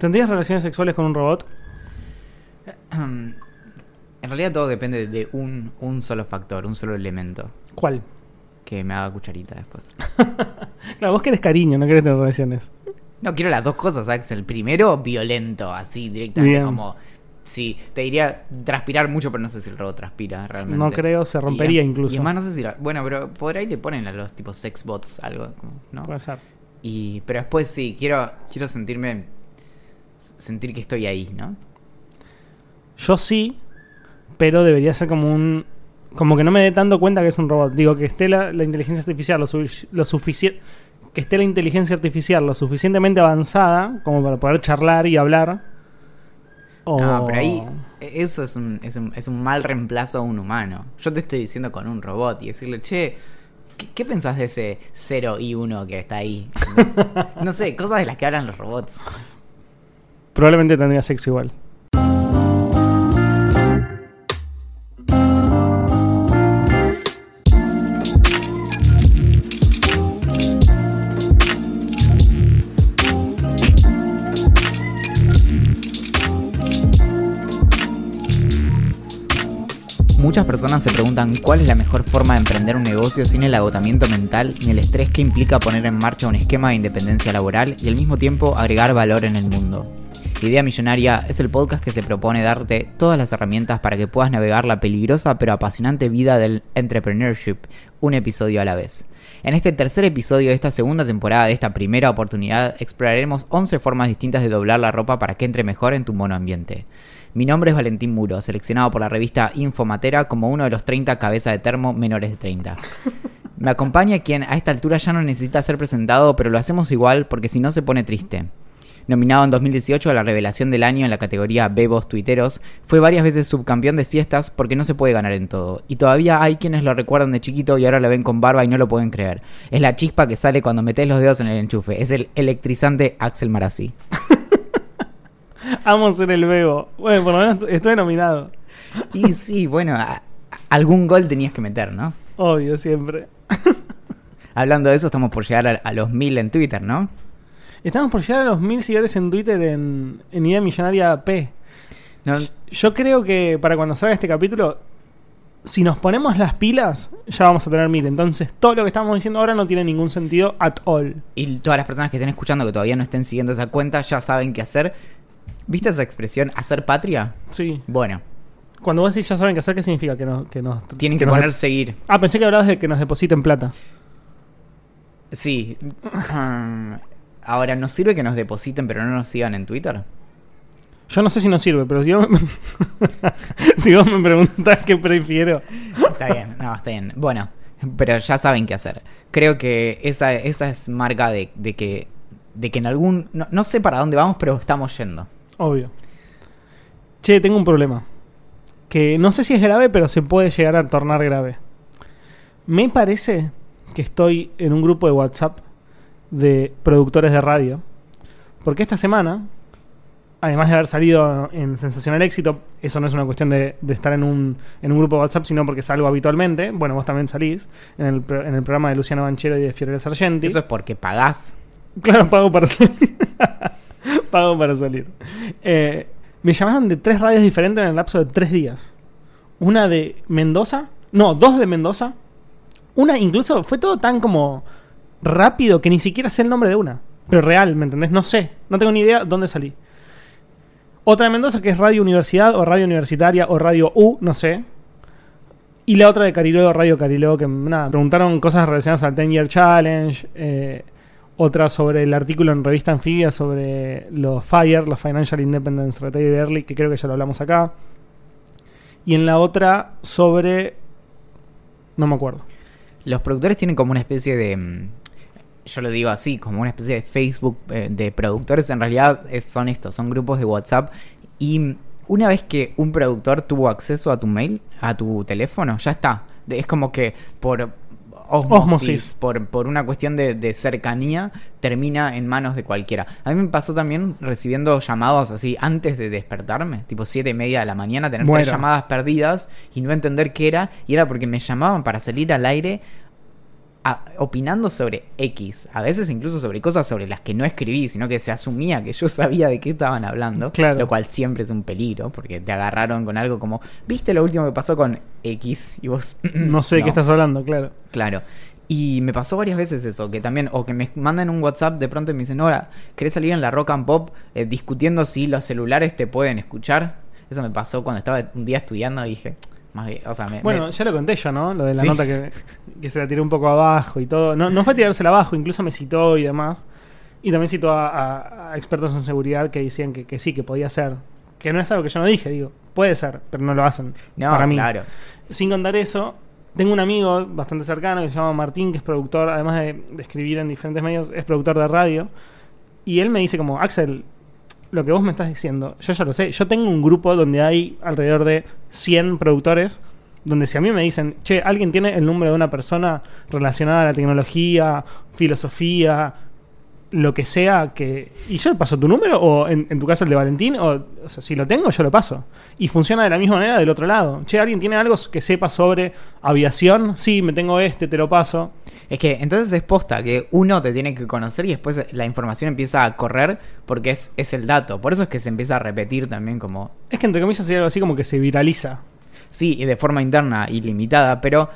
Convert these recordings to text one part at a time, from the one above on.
¿Tendrías relaciones sexuales con un robot? En realidad todo depende de un, un solo factor, un solo elemento. ¿Cuál? Que me haga cucharita después. Claro, vos querés cariño, no querés tener relaciones. No, quiero las dos cosas, Axel. Primero, violento, así directamente Bien. como... Sí, te diría transpirar mucho, pero no sé si el robot transpira realmente. No creo, se rompería Y- incluso. Y además no sé si... la- bueno, pero por ahí le ponen a los tipos sex bots algo, como, ¿no? Puede ser. Y, pero después sí, quiero, quiero sentirme... Sentir que estoy ahí, ¿no? Yo sí, pero debería ser como un. Como que no me dé tanto cuenta que es un robot. Digo, que esté la, la inteligencia artificial lo, lo suficiente. Que esté la inteligencia artificial lo suficientemente avanzada como para poder charlar y hablar. O- No, pero ahí eso es un, es, un, es un mal reemplazo a un humano. Yo te estoy diciendo con un robot y decirle, che, ¿qué, qué pensás de ese 0 y 1 que está ahí? No sé, cosas de las que hablan los robots. Probablemente tendría sexo igual. Muchas personas se preguntan cuál es la mejor forma de emprender un negocio sin el agotamiento mental ni el estrés que implica poner en marcha un esquema de independencia laboral y al mismo tiempo agregar valor en el mundo. Idea Millonaria es el podcast que se propone darte todas las herramientas para que puedas navegar la peligrosa pero apasionante vida del entrepreneurship, un episodio a la vez. En este tercer episodio de esta segunda temporada de esta primera oportunidad exploraremos 11 formas distintas de doblar la ropa para que entre mejor en tu monoambiente. Mi nombre es Valentín Muro, seleccionado por la revista Infomatera como uno de los 30 cabeza de termo menores de 30. Me acompaña quien a esta altura ya no necesita ser presentado, pero lo hacemos igual porque si no se pone triste. Nominado en 2018 a la revelación del año en la categoría Bebos Tuiteros, fue varias veces subcampeón de siestas porque no se puede ganar en todo. Y todavía hay quienes lo recuerdan de chiquito y ahora lo ven con barba y no lo pueden creer. Es la chispa que sale cuando metes los dedos en el enchufe. Es el electrizante Axel Marazzi. Amo ser el bebo. Bueno, por lo menos estoy nominado. Y sí, bueno, a- algún gol tenías que meter, ¿no? Obvio, siempre. Hablando de eso, estamos por llegar a, a los mil en Twitter, ¿no? Estamos por llegar a los mil seguidores en Twitter en, en Idea Millonaria P. No, Yo creo que para cuando salga este capítulo, si nos ponemos las pilas, ya vamos a tener mil. Entonces, todo lo que estamos diciendo ahora no tiene ningún sentido at all. Y todas las personas que estén escuchando que todavía no estén siguiendo esa cuenta ya saben qué hacer. ¿Viste esa expresión, hacer patria? Sí. Bueno, Cuando vos decís ya saben qué hacer, ¿qué significa? Que nos, que nos, tienen que, nos poner seguir. Ah, pensé que hablabas de que nos depositen plata. Sí. Ahora, ¿nos sirve que nos depositen pero no nos sigan en Twitter? Yo no sé si nos sirve, pero si vos me, si vos me preguntás qué prefiero. Está bien, no, está bien. Bueno, pero ya saben qué hacer. Creo que esa, esa es marca de, de que de que en algún... No, no sé para dónde vamos, pero estamos yendo. Obvio. Che, tengo un problema. Que no sé si es grave, pero se puede llegar a tornar grave. Me parece que estoy en un grupo de WhatsApp de productores de radio. Porque esta semana, además de haber salido en Sensacional Éxito, eso no es una cuestión de, de estar en un, en un grupo de WhatsApp, sino porque salgo habitualmente. Bueno, vos también salís en el, pro- en el programa de Luciano Banchero y de Fiorella Sargenti. Eso es porque pagás. Claro, pago para salir. pago para salir. Eh, me llamaron de tres radios diferentes en el lapso de tres días. Una de Mendoza. No, dos de Mendoza. Una incluso fue todo tan como rápido que ni siquiera sé el nombre de una. Pero real, ¿me entendés? No sé. No tengo ni idea dónde salí. Otra de Mendoza que es Radio Universidad o Radio Universitaria o Radio U, no sé. Y la otra de Cariló, Radio Cariló, que nada, preguntaron cosas relacionadas al 10 Year Challenge. eh, otra sobre el artículo en Revista Anfibia sobre los FIRE, los Financial Independence Retired Early, que creo que ya lo hablamos acá. Y en la otra sobre... No me acuerdo. Los productores tienen como una especie de... Yo lo digo así, como una especie de Facebook eh, de productores. En realidad es- son estos, son grupos de WhatsApp. Y una vez que un productor tuvo acceso a tu mail, a tu teléfono, ya está. Es como que por osmosis, Osmosis. Por, por una cuestión de, de cercanía, termina en manos de cualquiera. A mí me pasó también recibiendo llamados así antes de despertarme, tipo 7 y media de la mañana, tener Bueno. tres llamadas perdidas y no entender qué era. Y era porque me llamaban para salir al aire a- opinando sobre X, a veces incluso sobre cosas sobre las que no escribí, sino que se asumía que yo sabía de qué estaban hablando, Claro. lo cual siempre es un peligro, porque te agarraron con algo como, ¿viste lo último que pasó con X? Y vos... No sé de qué estás hablando, claro. Claro. Y me pasó varias veces eso, que también, o que me mandan un WhatsApp de pronto y me dicen, ahora, ¿querés salir en la Rock and Pop eh, discutiendo si los celulares te pueden escuchar? Eso me pasó cuando estaba un día estudiando y dije, más bien, o sea, me, Bueno, me- ya lo conté yo, ¿no? Lo de la Sí. nota que, que se la tiré un poco abajo y todo. No, no fue tirársela abajo, incluso me citó y demás. Y también citó a, a- a expertos en seguridad que decían que, que sí, que podía ser. Que no es algo que yo no dije, digo, puede ser, pero no lo hacen. no, para mí. claro. Sin contar eso, tengo un amigo bastante cercano que se llama Martín, que es productor, además de, de escribir en diferentes medios, es productor de radio. Y él me dice como, Axel, lo que vos me estás diciendo, yo ya lo sé. Yo tengo un grupo donde hay alrededor de 100 productores, donde si a mí me dicen, che, alguien tiene el número de una persona relacionada a la tecnología, filosofía, lo que sea, que y yo paso tu número, o en, en tu caso el de Valentín, o, o sea, si lo tengo, yo lo paso. Y funciona de la misma manera del otro lado. Che, ¿alguien tiene algo que sepa sobre aviación? Sí, me tengo este, te lo paso. Es que entonces es posta que uno te tiene que conocer y después la información empieza a correr porque es, es el dato. Por eso es que se empieza a repetir también como Es que entre comillas sería algo así como que se viraliza. Sí, y de forma interna y limitada, pero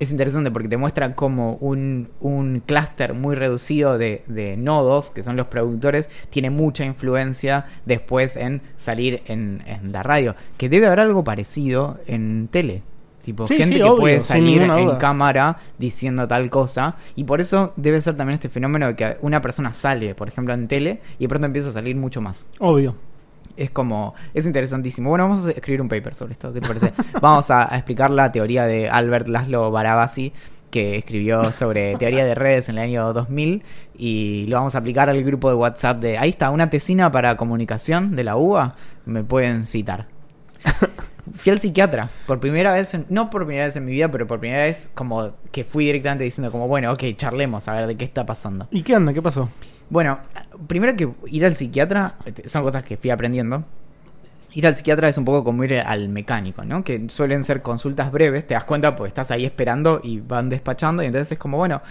es interesante porque te muestra como un, un clúster muy reducido de, de nodos, que son los productores, tiene mucha influencia después en salir en, en la radio. Que debe haber algo parecido en tele. Tipo, Sí, gente sí, que obvio, puede salir en cámara diciendo tal cosa. Y por eso debe ser también este fenómeno de que una persona sale, por ejemplo, en tele, y de pronto empieza a salir mucho más. Obvio. Es como, es interesantísimo. Bueno, vamos a escribir un paper sobre esto, ¿qué te parece? vamos a, explicar la teoría de Albert Laszlo Barabasi, que escribió sobre teoría de redes en el año 2000, y lo vamos a aplicar al grupo de WhatsApp de, ahí está, una tesina para comunicación de la UBA, me pueden citar. Fui al psiquiatra, por primera vez, no por primera vez en mi vida, pero por primera vez como que fui directamente diciendo como, bueno, ok, charlemos, a ver de qué está pasando. ¿Y qué onda? ¿Qué pasó? Bueno, primero que ir al psiquiatra este, son cosas que fui aprendiendo. Ir al psiquiatra es un poco como ir al mecánico, ¿no? Que suelen ser consultas breves, te das cuenta, pues estás ahí esperando y van despachando, y entonces es como, bueno,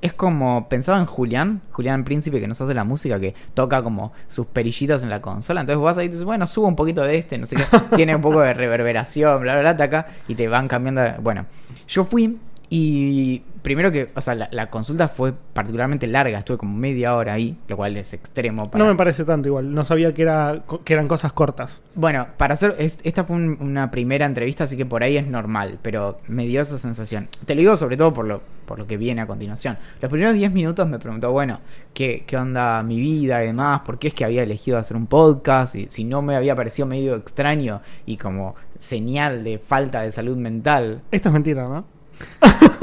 es como, pensaba en Julián, Julián Príncipe que nos hace la música, que toca como sus perillitas en la consola, entonces vas ahí y dices, bueno, subo un poquito de este, no sé qué, tiene un poco de reverberación, bla, bla, bla, taca, y te van cambiando, bueno, yo fui y primero que, o sea, la, la consulta fue particularmente larga, estuve como media hora ahí, lo cual es extremo. Para... No me parece tanto igual. No sabía que, era, que eran cosas cortas. Bueno, para hacer, es- esta fue un- una primera entrevista, así que por ahí es normal, pero me dio esa sensación. Te lo digo sobre todo por lo, por lo que viene a continuación. Los primeros 10 minutos me preguntó, bueno, ¿qué, qué onda mi vida y demás? ¿Por qué es que había elegido hacer un podcast? Y si no me había parecido medio extraño y como señal de falta de salud mental. Esto es mentira, ¿no?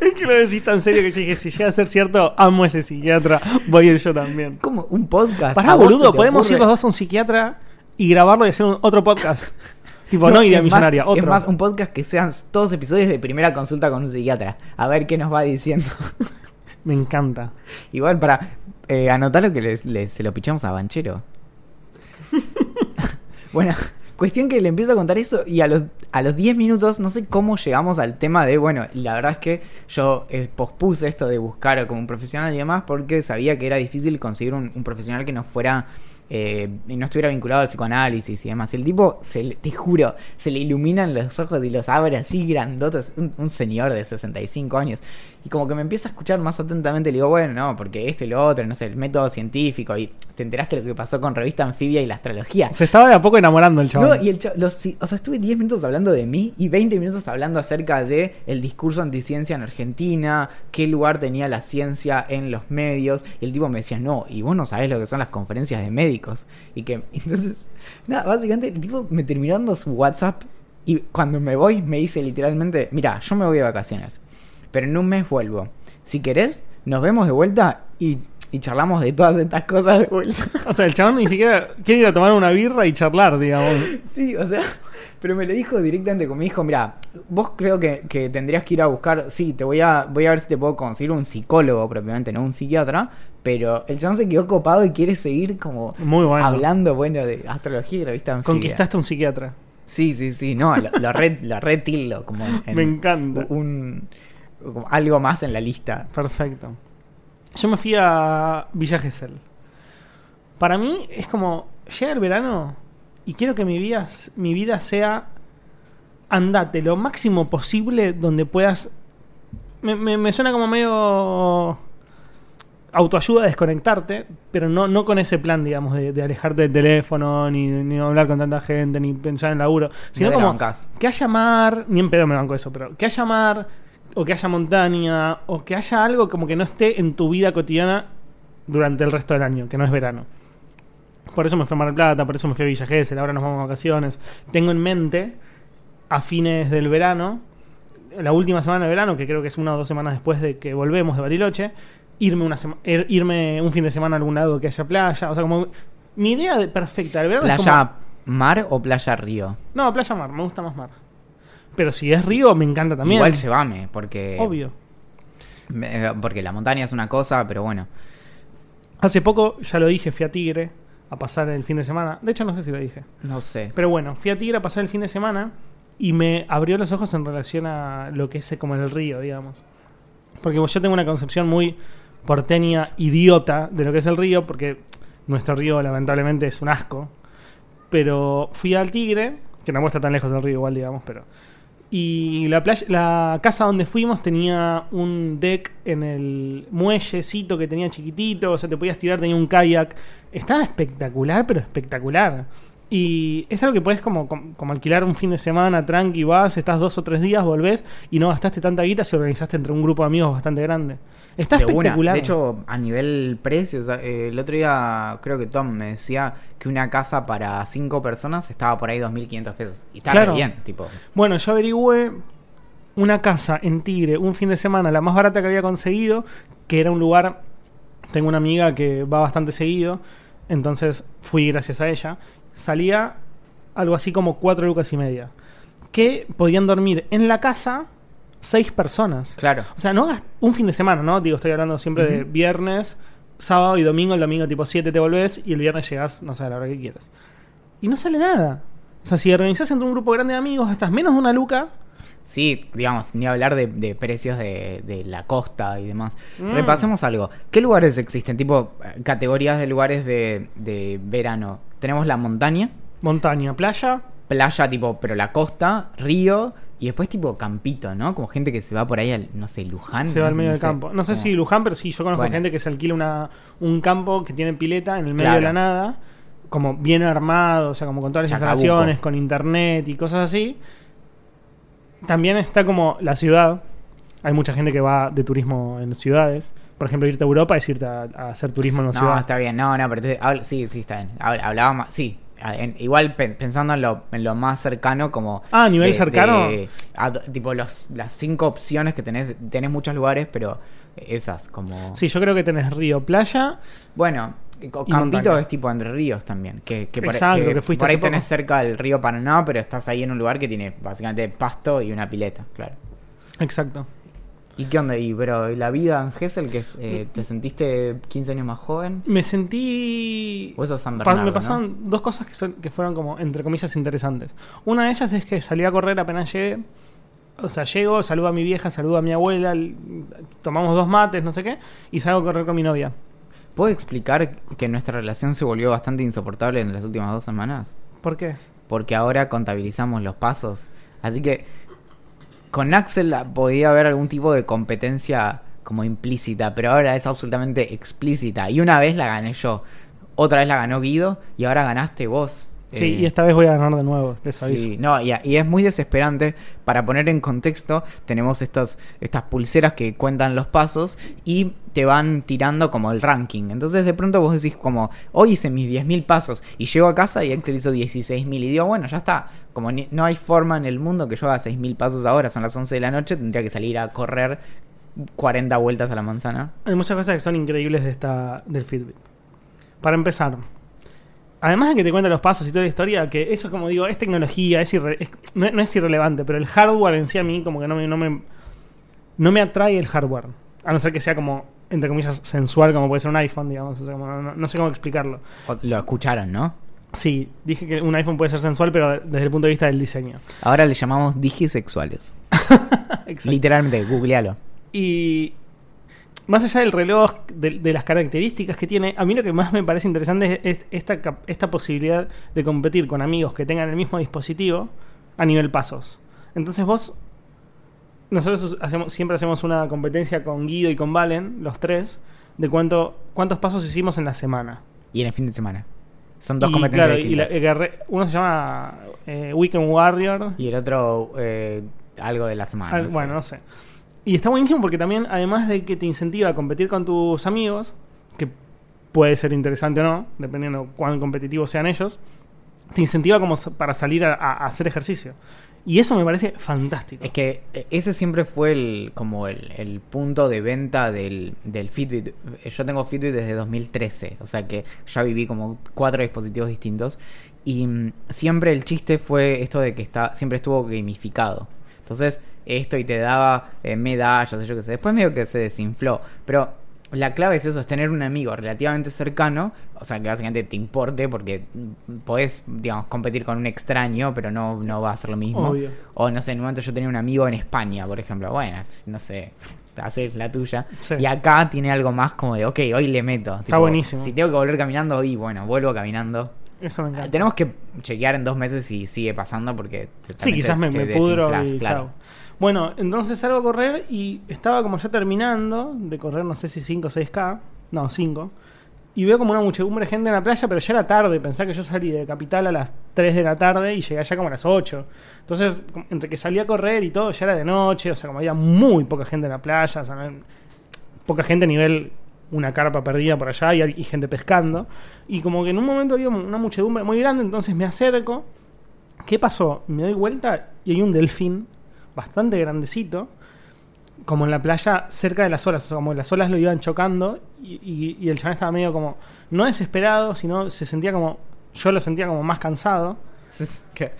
es que lo decís tan serio que yo dije, si llega a ser cierto, amo a ese psiquiatra, voy a ir yo también. ¿Cómo? ¿Un podcast? Pará, ¿A vos boludo, podemos ocurre? ir los dos a un psiquiatra y grabarlo y hacer un- otro podcast. tipo, no, idea es más- millonaria, otro. Es más, un podcast que sean todos episodios de primera consulta con un psiquiatra. A ver qué nos va diciendo. Me encanta. Igual para eh, anotar lo que les- les- se lo pichamos a Banchero. bueno, cuestión que le empiezo a contar eso y a los, a los 10 minutos no sé cómo llegamos al tema de, bueno, la verdad es que yo eh, pospuse esto de buscar como un profesional y demás porque sabía que era difícil conseguir un, profesional que no fuera... eh, y no estuviera vinculado al psicoanálisis y demás. El tipo, se le- te juro, se le iluminan los ojos y los abre así grandotes. Un señor de 65 años. Y como que me empieza a escuchar más atentamente, le digo, bueno, no, porque esto y lo otro, no sé, el método científico. Y te enteraste lo que pasó con Revista Anfibia y la astrología. Se estaba de a poco enamorando el chaval. No, y el cha- los, o sea, estuve 10 minutos hablando de mí y 20 minutos hablando acerca de el discurso anticiencia en Argentina, qué lugar tenía la ciencia en los medios. Y el tipo me decía, no, y vos no sabés lo que son las conferencias de médicos. Y que, entonces, nada, básicamente el tipo me terminó dando su WhatsApp y cuando me voy me dice literalmente, mira, yo me voy de vacaciones, pero en un mes vuelvo. Si querés, nos vemos de vuelta y, y charlamos de todas estas cosas de vuelta. O sea, el chabón ni siquiera quiere ir a tomar una birra y charlar, digamos. Sí, o sea, pero me lo dijo directamente como me dijo, mira, vos creo que, que tendrías que ir a buscar, sí, te voy a, voy a ver si te puedo conseguir un psicólogo propiamente, no un psiquiatra, pero el chabón se quedó copado y quiere seguir como Muy bueno. hablando, bueno, de astrología y revista anfibia. Conquistaste a un psiquiatra. Sí, sí, sí, no, lo, lo re, lo re tildo, como en- Me encanta. un algo más en la lista. Perfecto. Yo me fui a Villa Gesell. Para mí es como, llega el verano y quiero que mi vida, mi vida sea andate lo máximo posible donde puedas... Me, me- me suena como medio autoayuda a desconectarte, pero no, no con ese plan, digamos, de, de alejarte del teléfono, ni, ni hablar con tanta gente, ni pensar en laburo, sino No como que haya mar, ni en pedo me banco eso, pero que haya mar, o que haya montaña, o que haya algo como que no esté en tu vida cotidiana durante el resto del año, que no es verano. Por eso me fui a Mar del Plata, por eso me fui a Villa Gesell, ahora nos vamos de vacaciones. Tengo en mente, a fines del verano, la última semana de verano, que creo que es una o dos semanas después de que volvemos de Bariloche, irme, una sema- ir- irme un fin de semana a algún lado que haya playa. O sea, como mi idea de- perfecta del verano es ¿Playa como- mar o playa río? no, playa mar, me gusta más mar. Pero si es río, me encanta también. Igual llévame, porque. Obvio. Porque la montaña es una cosa, pero bueno. Hace poco, ya lo dije, fui a Tigre a pasar el fin de semana. De hecho, no sé si lo dije. No sé. Pero bueno, fui a Tigre a pasar el fin de semana y me abrió los ojos en relación a lo que es como el río, digamos. Porque yo tengo una concepción muy porteña, idiota de lo que es el río, porque nuestro río lamentablemente es un asco. Pero fui al Tigre, que no está tan lejos del río igual, digamos, pero... Y la, playa, la casa donde fuimos tenía un deck en el muellecito que tenía chiquitito, o sea, te podías tirar, tenía un kayak. Estaba espectacular, pero espectacular. Y es algo que puedes como, como, como alquilar un fin de semana, tranqui, vas, estás dos o tres días, volvés y no gastaste tanta guita si organizaste entre un grupo de amigos bastante grande. Está De una. espectacular. De hecho, a nivel precios, eh, el otro día creo que Tom me decía que una casa para cinco personas estaba por ahí 2.500 pesos. Y está Claro. bien, tipo. Bueno, yo averigüé una casa en Tigre un fin de semana, la más barata que había conseguido, que era un lugar, tengo una amiga que va bastante seguido, entonces fui gracias a ella, salía algo así como cuatro lucas y media, que podían dormir en la casa seis personas. Claro. O sea, no un fin de semana, ¿no? Digo, estoy hablando siempre de viernes, sábado y domingo. El domingo tipo 7 te volvés y el viernes llegás, no sé, a la hora que quieras. Y no sale nada. O sea, si organizás entre un grupo grande de amigos, gastas menos de una luca. Sí, digamos, ni hablar de, de precios de, de la costa y demás. Mm. Repasemos algo. ¿Qué lugares existen? Tipo, eh, categorías de lugares de, de verano. Tenemos la montaña, Montaña, playa. playa, tipo, pero la costa, río, y después tipo campito, ¿no? Como gente que se va por ahí al, no sé, Luján. se va al medio no del sé, campo. No sé como- si Luján, pero sí, yo conozco Bueno. gente que se alquila una, un campo que tiene pileta en el medio Claro. de la nada, como bien armado, o sea, como con todas las Chacabuco. instalaciones, con internet y cosas así. También está como la ciudad. Hay mucha gente que va de turismo en ciudades. Por ejemplo, irte a Europa es irte a, a hacer turismo en una No, ciudad. está bien, no, no, pero te- sí, sí, está bien. Habl- Hablaba más, sí. en- igual pe- pensando en lo, en lo más cercano, como. Ah, a nivel cercano. a- tipo, los, las cinco opciones que tenés. Tenés muchos lugares, pero esas, como. Sí, yo creo que tenés río, playa. Bueno, Campito montaña. es tipo entre ríos también. Que, que por, Exacto, que que fuiste por ahí poco. tenés cerca del río Paraná, pero estás ahí en un lugar que tiene básicamente pasto y una pileta, claro. Exacto. ¿Y qué onda? Y, pero ¿y la vida en Gessel, que es, eh, ¿te sentiste 15 años más joven? Me sentí. O eso es San Bernardo, me ¿no? pasaron dos cosas que, son, que fueron como, entre comillas, interesantes. Una de ellas es que salí a correr apenas llegué. O sea, llego, saludo a mi vieja, saludo a mi abuela, tomamos dos mates, no sé qué, y salgo a correr con mi novia. ¿Puedo explicar que nuestra relación se volvió bastante insoportable en las últimas dos semanas? ¿Por qué? Porque ahora contabilizamos los pasos. Así que con Axel podía haber algún tipo de competencia como implícita, pero ahora es absolutamente explícita. Y una vez la gané yo, otra vez la ganó Guido y ahora ganaste vos. Sí, Eh, y esta vez voy a ganar de nuevo, les aviso. Sí, no, y, y es muy desesperante. Para poner en contexto, tenemos estas, estas pulseras que cuentan los pasos y te van tirando como el ranking. Entonces de pronto vos decís como, hoy hice mis 10.000 pasos y llego a casa y Excel hizo 16.000 y digo, bueno, ya está. Como ni- no hay forma en el mundo que yo haga 6.000 pasos ahora, son las 11 de la noche, tendría que salir a correr 40 vueltas a la manzana. Hay muchas cosas que son increíbles de esta, del Fitbit. Para empezar, además de que te cuenta los pasos y toda la historia, que eso, como digo, es tecnología, es irre- es- no, no es irrelevante, pero el hardware en sí a mí como que no me, no me, no me atrae el hardware. A no ser que sea como, entre comillas, sensual, como puede ser un iPhone, digamos. o sea, como no, no- sé cómo explicarlo. Lo escucharon, ¿no? Sí, dije que un iPhone puede ser sensual, pero desde el punto de vista del diseño. Ahora le llamamos digisexuales. Literalmente, googlealo. Y más allá del reloj, de, de las características que tiene, a mí lo que más me parece interesante es, es esta, esta posibilidad de competir con amigos que tengan el mismo dispositivo a nivel pasos. Entonces vos, nosotros hacemos, siempre hacemos una competencia con Guido y con Valen, los tres, de cuánto, cuántos pasos hicimos en la semana. Y en el fin de semana. Son dos Y, competencias claro, y la- el uno se llama eh, Weekend Warrior. Y el otro, eh, algo de la semana. Al- no sé. bueno, no sé. Y está buenísimo porque también, además de que te incentiva a competir con tus amigos, que puede ser interesante o no, dependiendo cuán competitivos sean ellos, te incentiva como para salir a hacer ejercicio. Y eso me parece fantástico. Es que eh, ese siempre fue el como el, el punto de venta del, del Fitbit. Eh, Yo tengo Fitbit desde 2013, o sea que ya viví como cuatro dispositivos distintos. Y mm, siempre el chiste fue esto de que está, siempre estuvo gamificado. Entonces, esto y te daba eh, medallas, yo qué sé. Después medio que se desinfló. Pero la clave es eso, es tener un amigo relativamente cercano, o sea, que básicamente te importe, porque podés, digamos, competir con un extraño, pero no, no va a ser lo mismo. Obvio. O no sé, en un momento yo tenía un amigo en España, por ejemplo. Bueno, no sé, hacer la tuya. Sí. Y acá tiene algo más como de, ok, hoy le meto. Tipo, buenísimo. Si tengo que volver caminando, hoy, bueno, vuelvo caminando. Eso me encanta. Tenemos que chequear en dos meses si sigue pasando porque... te- Sí, quizás te- me, te me pudro y claro. chao. Bueno, entonces salgo a correr y estaba como ya terminando de correr, no sé si 5 o 6K. No, 5. Y veo como una muchedumbre de gente en la playa, pero ya era tarde. Pensé que yo salí de Capital a las 3 de la tarde y llegué allá como a las 8. Entonces, entre que salí a correr y todo, ya era de noche. O sea, como había muy poca gente en la playa. O poca gente a nivel una carpa perdida por allá y, y gente pescando. Y como que en un momento había una muchedumbre muy grande, entonces me acerco. ¿Qué pasó? Me doy vuelta y hay un delfín bastante grandecito, como en la playa cerca de las olas, o sea, como las olas lo iban chocando y, y- y el chaval estaba medio como, no desesperado, sino se sentía como, yo lo sentía como más cansado.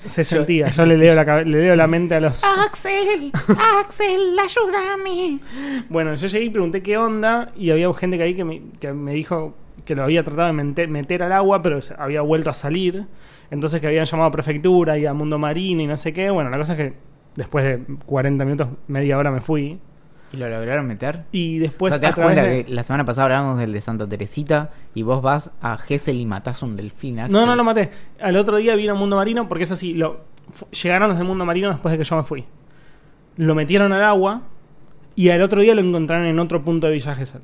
Se sentía, yo le leo, la, le leo la mente a los... Axel, Axel, ayúdame. Bueno, yo llegué y pregunté qué onda y había gente que ahí que me, que me dijo que lo había tratado de meter, meter al agua, pero se- había vuelto a salir. Entonces que habían llamado a prefectura y a Mundo Marino y no sé qué. Bueno, la cosa es que después de 40 minutos, media hora me fui. ¿Y lo lograron meter? Y después o sea, te das cuenta de- que la semana pasada hablábamos del de Santa Teresita y vos vas a Gesell y matás un delfín. Axel. No, no lo maté. Al otro día vino Mundo Marino porque es así. Lo, llegaron los de Mundo Marino después de que yo me fui. Lo metieron al agua y al otro día lo encontraron en otro punto de Villa Gesell.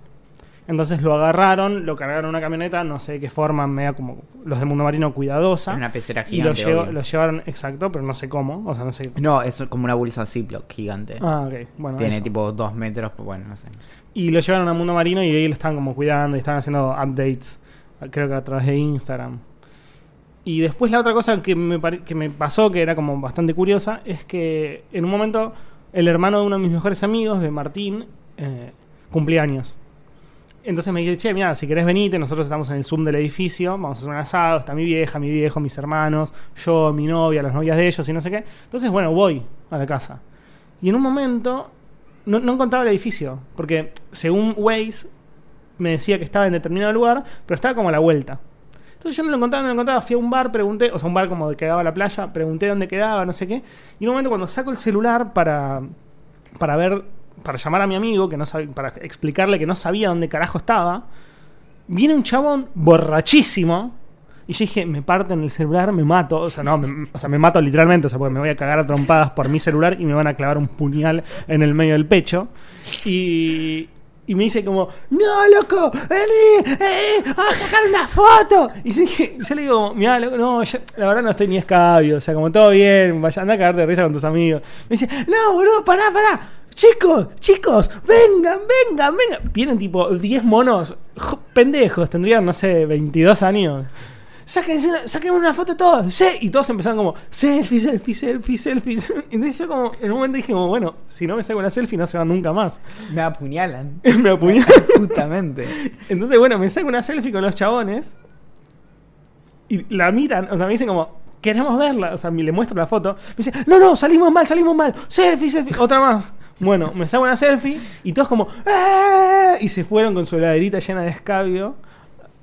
Entonces lo agarraron, lo cargaron en una camioneta, no sé de qué forma, media como los de Mundo Marino cuidadosa. En una pecera y lo, gigante. llevo- lo llevaron, exacto, pero no sé cómo. O sea, no sé. No, es como una bolsa Ziploc gigante. Ah, ok. Bueno, Tiene eso. tipo dos metros, pues bueno, no sé. Y lo llevaron a Mundo Marino y ahí lo estaban como cuidando y estaban haciendo updates, creo que a través de Instagram. Y después la otra cosa que me, pare- que me pasó, que era como bastante curiosa, es que en un momento el hermano de uno de mis mejores amigos, de Martín, eh, cumplía años. Entonces me dice, che, mira, si querés venite, nosotros estamos en el Zoom del edificio, vamos a hacer un asado, está mi vieja, mi viejo, mis hermanos, yo, mi novia, las novias de ellos y no sé qué. Entonces, bueno, voy a la casa. Y en un momento no, encontraba el edificio, porque según Waze me decía que estaba en determinado lugar, pero estaba como a la vuelta. Entonces yo no lo encontraba, no lo encontraba, fui a un bar, pregunté, o sea, un bar como de que daba a la playa, pregunté dónde quedaba, no sé qué. Y en un momento cuando saco el celular para, para ver, para llamar a mi amigo, que no sabía, para explicarle que no sabía dónde carajo estaba, viene un chabón borrachísimo. Y yo dije, me parten el celular, me mato. O sea, no, me, o sea, me mato literalmente. O sea, porque me voy a cagar a trompadas por mi celular y me van a clavar un puñal en el medio del pecho. Y, y me dice como, no, loco, vení, eh, vamos a sacar una foto. Y yo, dije, yo le digo, mira, no, yo, la verdad no estoy ni escabio. O sea, como todo bien, vaya, anda a cagarte de risa con tus amigos. Me dice, no, boludo, pará, pará. Chicos, chicos, vengan, vengan, vengan. Vienen tipo 10 monos, jo- pendejos, tendrían, no sé, 22 años. Sáquense una, sáquenme una foto todos, sí. Y todos empezaron como, selfie, selfie, selfie, selfie. Entonces yo como, en un momento dije como, bueno, si no me saco una selfie no se van nunca más. Me apuñalan. me apuñalan. Justamente. Entonces, bueno, me saco una selfie con los chabones y la miran, o sea, me dicen como, queremos verla, o sea, le muestro la foto. Me dice, no, no, salimos mal, salimos mal, selfie, selfie, otra más. Bueno, me saco una selfie y todos como, "¡Ah!", y se fueron con su heladerita llena de escabio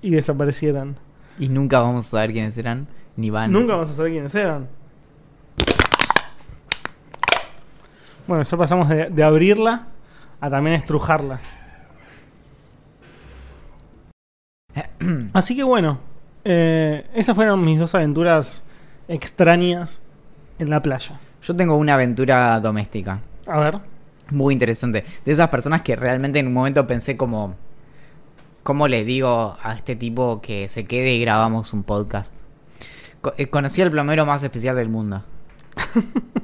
y desaparecieron. Y nunca vamos a saber quiénes eran, ni van. Nunca vamos a saber quiénes eran. Bueno, ya pasamos de, de abrirla a también estrujarla. Así que bueno, eh, esas fueron mis dos aventuras extrañas en la playa. Yo tengo una aventura doméstica. A ver. Muy interesante. De esas personas que realmente en un momento pensé como... ¿Cómo le digo a este tipo que se quede y grabamos un podcast? Eh, conocí al plomero más especial del mundo.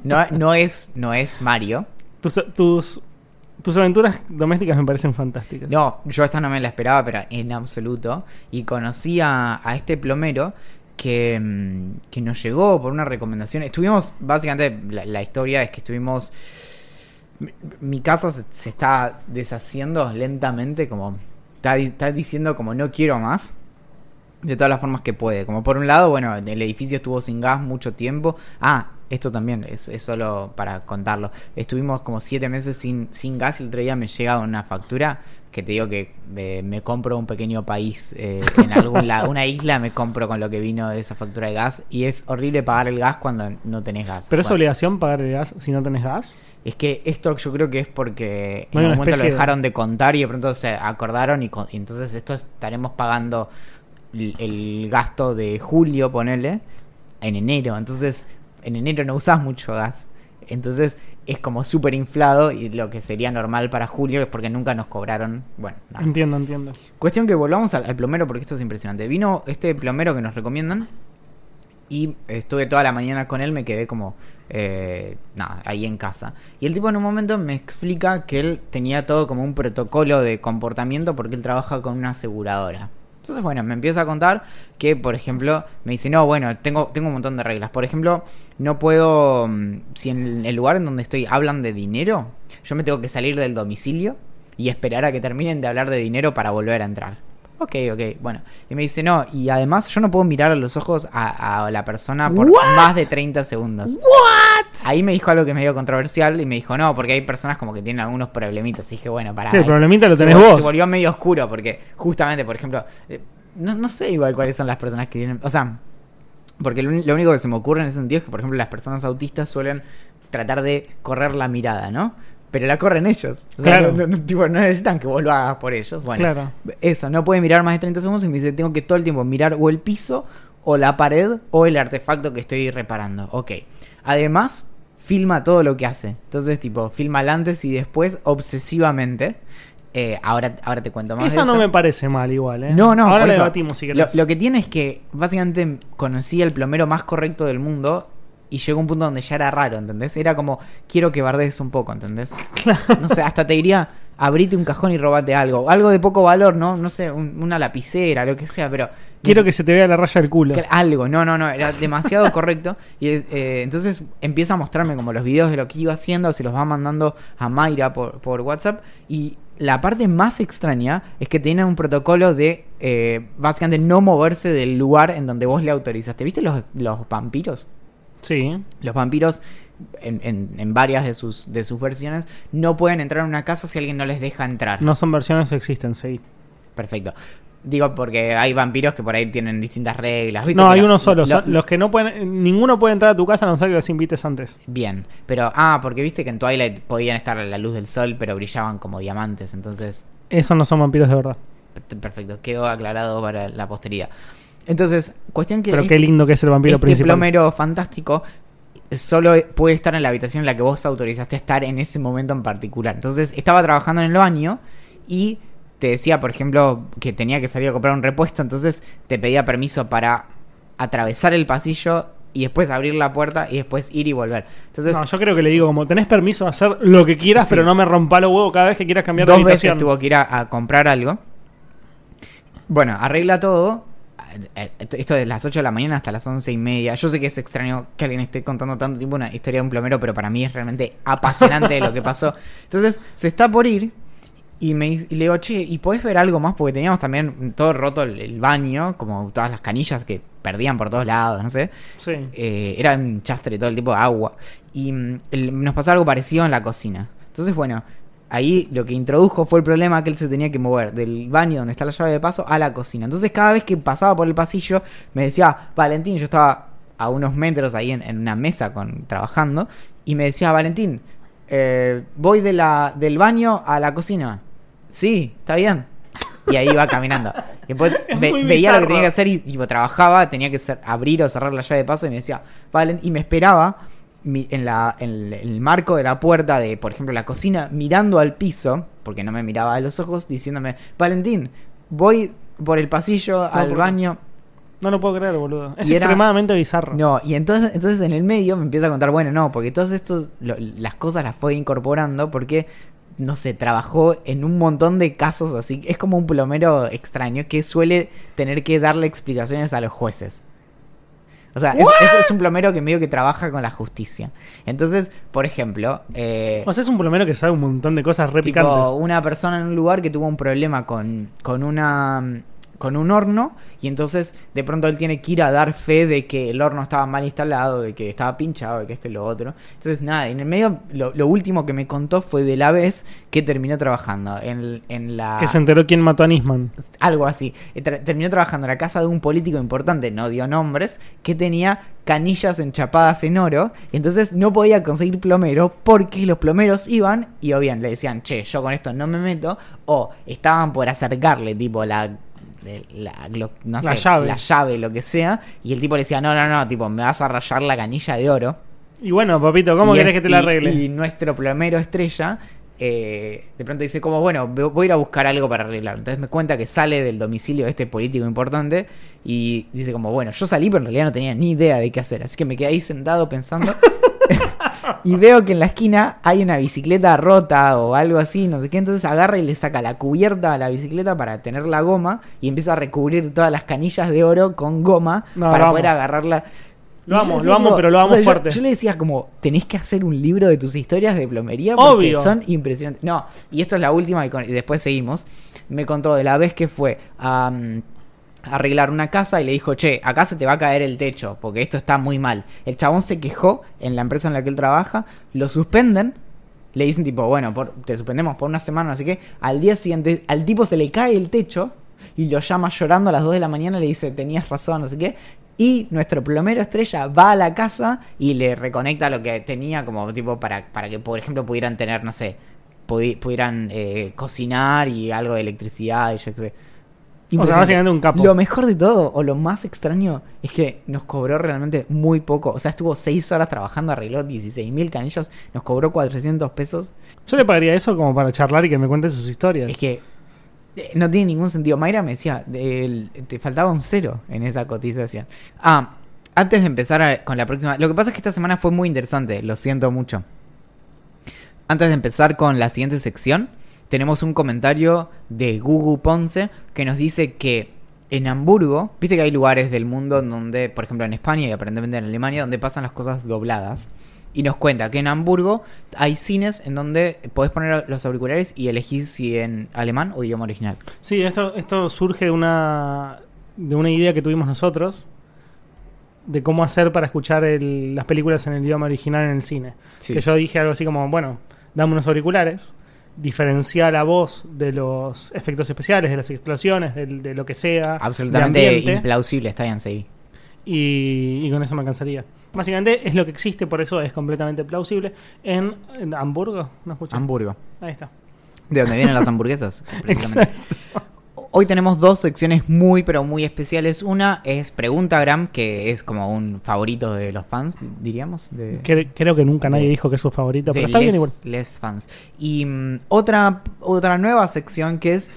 No, no, es, no es Mario. Tus, tus, tus aventuras domésticas me parecen fantásticas. No, yo esta no me la esperaba, pero en absoluto. Y conocí a, a este plomero que, mm, que nos llegó por una recomendación. Estuvimos, básicamente, la, historia es que estuvimos... Mi, casa se, se está deshaciendo lentamente, como... Está, está diciendo como no quiero más. De todas las formas que puede. Como por un lado, bueno, el edificio estuvo sin gas mucho tiempo. Ah, esto también es, es solo para contarlo. Estuvimos como siete meses sin, sin gas y el otro día me llega una factura que te digo que eh, me compro un pequeño país eh, en algún lado, una isla me compro con lo que vino de esa factura de gas y es horrible pagar el gas cuando no tenés gas. Pero es Bueno, obligación pagar el gas si no tenés gas. es que esto yo creo que es porque No en un momento lo de- dejaron de contar y de pronto se acordaron y, con- y entonces esto estaremos pagando el, el gasto de julio, ponele, en enero. Entonces, en enero no usás mucho gas. Entonces es como súper inflado y lo que sería normal para julio es porque nunca nos cobraron. Bueno, nada. Entiendo, entiendo. Cuestión que volvamos al, al plomero porque esto es impresionante. Vino este plomero que nos recomiendan y estuve toda la mañana con él, me quedé como, eh, nada, ahí en casa. Y el tipo en un momento me explica que él tenía todo como un protocolo de comportamiento porque él trabaja con una aseguradora. Entonces, bueno, me empieza a contar que, por ejemplo, me dice, no, bueno, tengo, tengo un montón de reglas. Por ejemplo, no puedo, mm, si en el lugar en donde estoy hablan de dinero, yo me tengo que salir del domicilio y esperar a que terminen de hablar de dinero para volver a entrar. Ok, ok, bueno. Y me dice, no, y además yo no puedo mirar a los ojos a, a la persona por What? más de 30 segundos. Ahí me dijo algo que es medio controversial y me dijo, no, porque hay personas como que tienen algunos problemitas. Así que bueno, para. Sí, el problemita lo tenés se, vos. Se volvió medio oscuro porque justamente, por ejemplo, eh, no, no sé igual cuáles son las personas que tienen. O sea, porque lo, único que se me ocurre en ese sentido es que, por ejemplo, las personas autistas suelen tratar de correr la mirada, ¿no? Pero la corren ellos. O sea, Claro. no, no- tipo, no necesitan que vos lo hagas por ellos. Bueno, Claro. eso, no puede mirar más de 30 segundos y me dice, tengo que todo el tiempo mirar o el piso, o la pared, o el artefacto que estoy reparando. Ok. Además, filma todo lo que hace. Entonces, tipo, filma el antes y después, obsesivamente. Eh, ahora, ahora te cuento más. Esa de no eso. me parece mal igual, ¿eh? No, no, Ahora eso. debatimos si Lo, querés. lo que tiene es que básicamente conocí el plomero más correcto del mundo y llegó un punto donde ya era raro, ¿entendés? Era como, quiero que bardees un poco, ¿entendés? No sé, hasta te diría, abrite un cajón y robate algo. Algo de poco valor, ¿no? No sé, un- una lapicera, lo que sea, pero... Quiero que se te vea la raya del culo. Algo, no, no, no, era demasiado correcto. Y eh, entonces empieza a mostrarme como los videos de lo que iba haciendo, se los va mandando a Mayra por, por WhatsApp. Y la parte más extraña es que tiene un protocolo de eh, básicamente no moverse del lugar en donde vos le autorizaste. ¿Viste los, los vampiros? Sí. Los vampiros, en, en- en varias de sus, de sus versiones, no pueden entrar en una casa si alguien no les deja entrar. No son versiones, existen, sí. Perfecto. Digo porque hay vampiros que por ahí tienen distintas reglas. ¿viste? No, Que hay uno solo. lo- los que no pueden. Ninguno puede entrar a tu casa a no ser que los invites antes. Bien, pero ah, porque viste que en Twilight podían estar a la luz del sol, pero brillaban como diamantes, entonces Esos no son vampiros de verdad. per- perfecto, quedó aclarado para la posteridad. Entonces, cuestión que Pero este, qué lindo que es el vampiro este principal. plomero fantástico solo puede estar en la habitación en la que vos autorizaste a estar en ese momento en particular. Entonces, estaba trabajando en el baño y te decía, por ejemplo, que tenía que salir a comprar un repuesto, entonces te pedía permiso para atravesar el pasillo y después abrir la puerta y después ir y volver. Entonces, no, yo creo que le digo como tenés permiso de hacer lo que quieras, Sí. pero no me rompa los huevos cada vez que quieras cambiar de dos veces habitación. tuvo que ir a, a comprar algo. Bueno, arregla todo. Eh, eh, Esto de las 8 de la mañana hasta las 11 y media. Yo sé que es extraño que alguien esté contando tanto tiempo una historia de un plomero, pero para mí es realmente apasionante lo que pasó. Entonces, se está por ir. Y, me, y le digo, che, ¿y podés ver algo más? Porque teníamos también todo roto el, el baño, como todas las canillas que perdían por todos lados, no sé. Sí. Eh, era un chastre todo el tipo de agua. Y mm, el- nos pasó algo parecido en la cocina. Entonces, bueno, ahí lo que introdujo fue el problema que él se tenía que mover del baño donde está la llave de paso a la cocina. Entonces, cada vez que pasaba por el pasillo, me decía, Valentín, yo estaba a unos metros ahí en, en una mesa con, trabajando, y me decía, Valentín, eh, voy de la, del baño a la cocina. Sí, está bien. Y ahí iba caminando. Y después ve- veía lo que tenía que hacer y trabajaba, tenía que ser- abrir o cerrar la llave de paso y me decía, Valen, y me esperaba en, la, en el, marco de la puerta de, por ejemplo, la cocina, mirando al piso, porque no me miraba a los ojos, diciéndome, Valentín, voy por el pasillo al baño. No lo puedo creer, boludo. Es era- extremadamente bizarro. No, y entonces, entonces en el medio me empieza a contar, bueno, no, porque todas estos, lo- las cosas las fue incorporando porque, no sé, trabajó en un montón de casos así. Es como un plomero extraño que suele tener que darle explicaciones a los jueces. O sea, es, es- es un plomero que medio que trabaja con la justicia. Entonces, por ejemplo, eh, O sea, es un plomero que sabe un montón de cosas re tipo, una persona en un lugar que tuvo un problema con, con una con un horno y entonces de pronto él tiene que ir a dar fe de que el horno estaba mal instalado, de que estaba pinchado, de que este lo otro. Entonces nada, en el medio lo, lo último que me contó fue de la vez que terminó trabajando en, en la... Que se enteró quién mató a Nisman. Algo así. Eh, terminó trabajando en la casa de un político importante, no dio nombres, que tenía canillas enchapadas en oro. Y entonces no podía conseguir plomero porque los plomeros iban y o bien le decían, che, yo con esto no me meto. O estaban por acercarle, tipo, la. De- la- lo- no La sé, llave. la llave, lo que sea. Y el tipo le decía, no, no, no, tipo, me vas a rayar la canilla de oro. Y bueno, papito, ¿cómo querés que te la arregle? Y, nuestro plomero estrella eh, de pronto dice como, bueno, voy a ir a buscar algo para arreglarlo. Entonces me cuenta que sale del domicilio de este político importante y dice como, bueno, yo salí pero en realidad no tenía ni idea de qué hacer. Así que me quedé ahí sentado pensando y veo que en la esquina hay una bicicleta rota o algo así, no sé qué. Entonces agarra y le saca la cubierta a la bicicleta para tener la goma y empieza a recubrir todas las canillas de oro con goma No, para poder agarrarla. Lo Y amo, decía, lo amo, tipo, pero lo amo o sea, yo- fuerte. Yo, le decía como, tenés que hacer un libro de tus historias de plomería porque Obvio. son impresionantes. No, y esto es la última y, con- y después seguimos. Me contó de la vez que fue a mm, arreglar una casa y le dijo, che, acá se te va a caer el techo porque esto está muy mal. El chabón se quejó en la empresa en la que él trabaja, lo suspenden. Le dicen tipo, bueno, por- te suspendemos por una semana, así que al día siguiente al tipo se le cae el techo y lo llama llorando a las 2 de la mañana le dice, tenías razón, no sé qué. Y nuestro plomero estrella va a la casa y le reconecta lo que tenía como tipo para, para que, por ejemplo, pudieran tener, no sé, pudi- pudieran eh, cocinar y algo de electricidad y yo qué sé. Impresionante. básicamente un capo. Lo mejor de todo, o lo más extraño, es que nos cobró realmente muy poco. O sea, estuvo 6 horas trabajando, arregló 16 mil canillas, nos cobró 400 pesos. Yo le pagaría eso como para charlar y que me cuente sus historias. Es que eh, no tiene ningún sentido. Mayra me decía, te faltaba un cero en esa cotización. Ah, antes de empezar a- con la próxima... Lo que pasa es que esta semana fue muy interesante, lo siento mucho. Antes de empezar con la siguiente sección, tenemos un comentario de Gugu Ponce que nos dice que en Hamburgo, viste que hay lugares del mundo en donde, por ejemplo en España y aparentemente en Alemania, donde pasan las cosas dobladas. Y nos cuenta que en Hamburgo hay cines en donde podés poner los auriculares y elegís si en alemán o idioma original. Sí, esto, esto surge de una, de una idea que tuvimos nosotros de cómo hacer para escuchar el- las películas en el idioma original en el cine. Sí. Que yo dije algo así como, bueno, dame unos auriculares, diferencia la voz de los efectos especiales, de las explosiones, de, lo que sea. Absolutamente implausible, está bien, sí. y, y con eso me alcanzaría. Básicamente es lo que existe, por eso es completamente plausible. En, en Hamburgo, ¿no escuché? Hamburgo. Ahí está. De donde vienen las hamburguesas. precisamente. Hoy tenemos dos secciones muy, pero muy especiales. Una es Preguntagram, que es como un favorito de los fans, diríamos. De, creo que nunca nadie de- dijo que es su favorito, pero está bien igual. les fans. Y mm, otra, otra nueva sección que es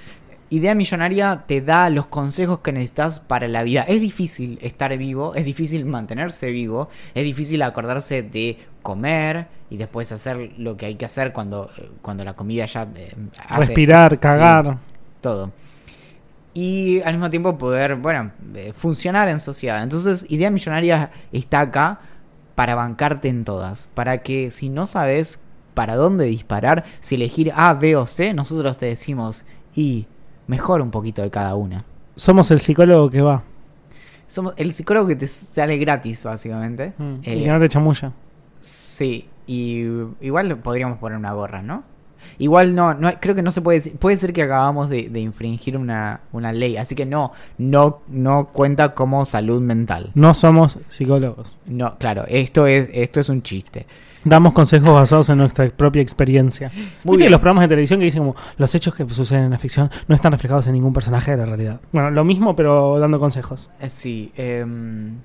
Idea Millonaria te da los consejos que necesitas para la vida. Es difícil estar vivo, es difícil mantenerse vivo, es difícil acordarse de comer y después hacer lo que hay que hacer cuando, eh, cuando la comida ya eh, hace- Respirar, sí, cagar. todo. Y al mismo tiempo poder, bueno, eh, funcionar en sociedad. Entonces, Idea Millonaria está acá para bancarte en todas. Para que si no sabes para dónde disparar, si elegir A, B o C, nosotros te decimos y mejor un poquito de cada una. Somos el psicólogo que va. Somos el psicólogo que te sale gratis, básicamente. Mm, Eh, y que no te chamulla. Sí, y igual podríamos poner una gorra, ¿no? Igual no, no creo que no se puede decir, puede ser que acabamos de, de infringir una, una ley, así que no, no, no cuenta como salud mental. No somos psicólogos. No, claro, esto es, esto es un chiste. Damos consejos basados en nuestra propia experiencia. Muy bien. los programas de televisión que dicen como los hechos que suceden en la ficción no están reflejados en ningún personaje de la realidad. Bueno, lo mismo pero dando consejos. Eh, Sí. em,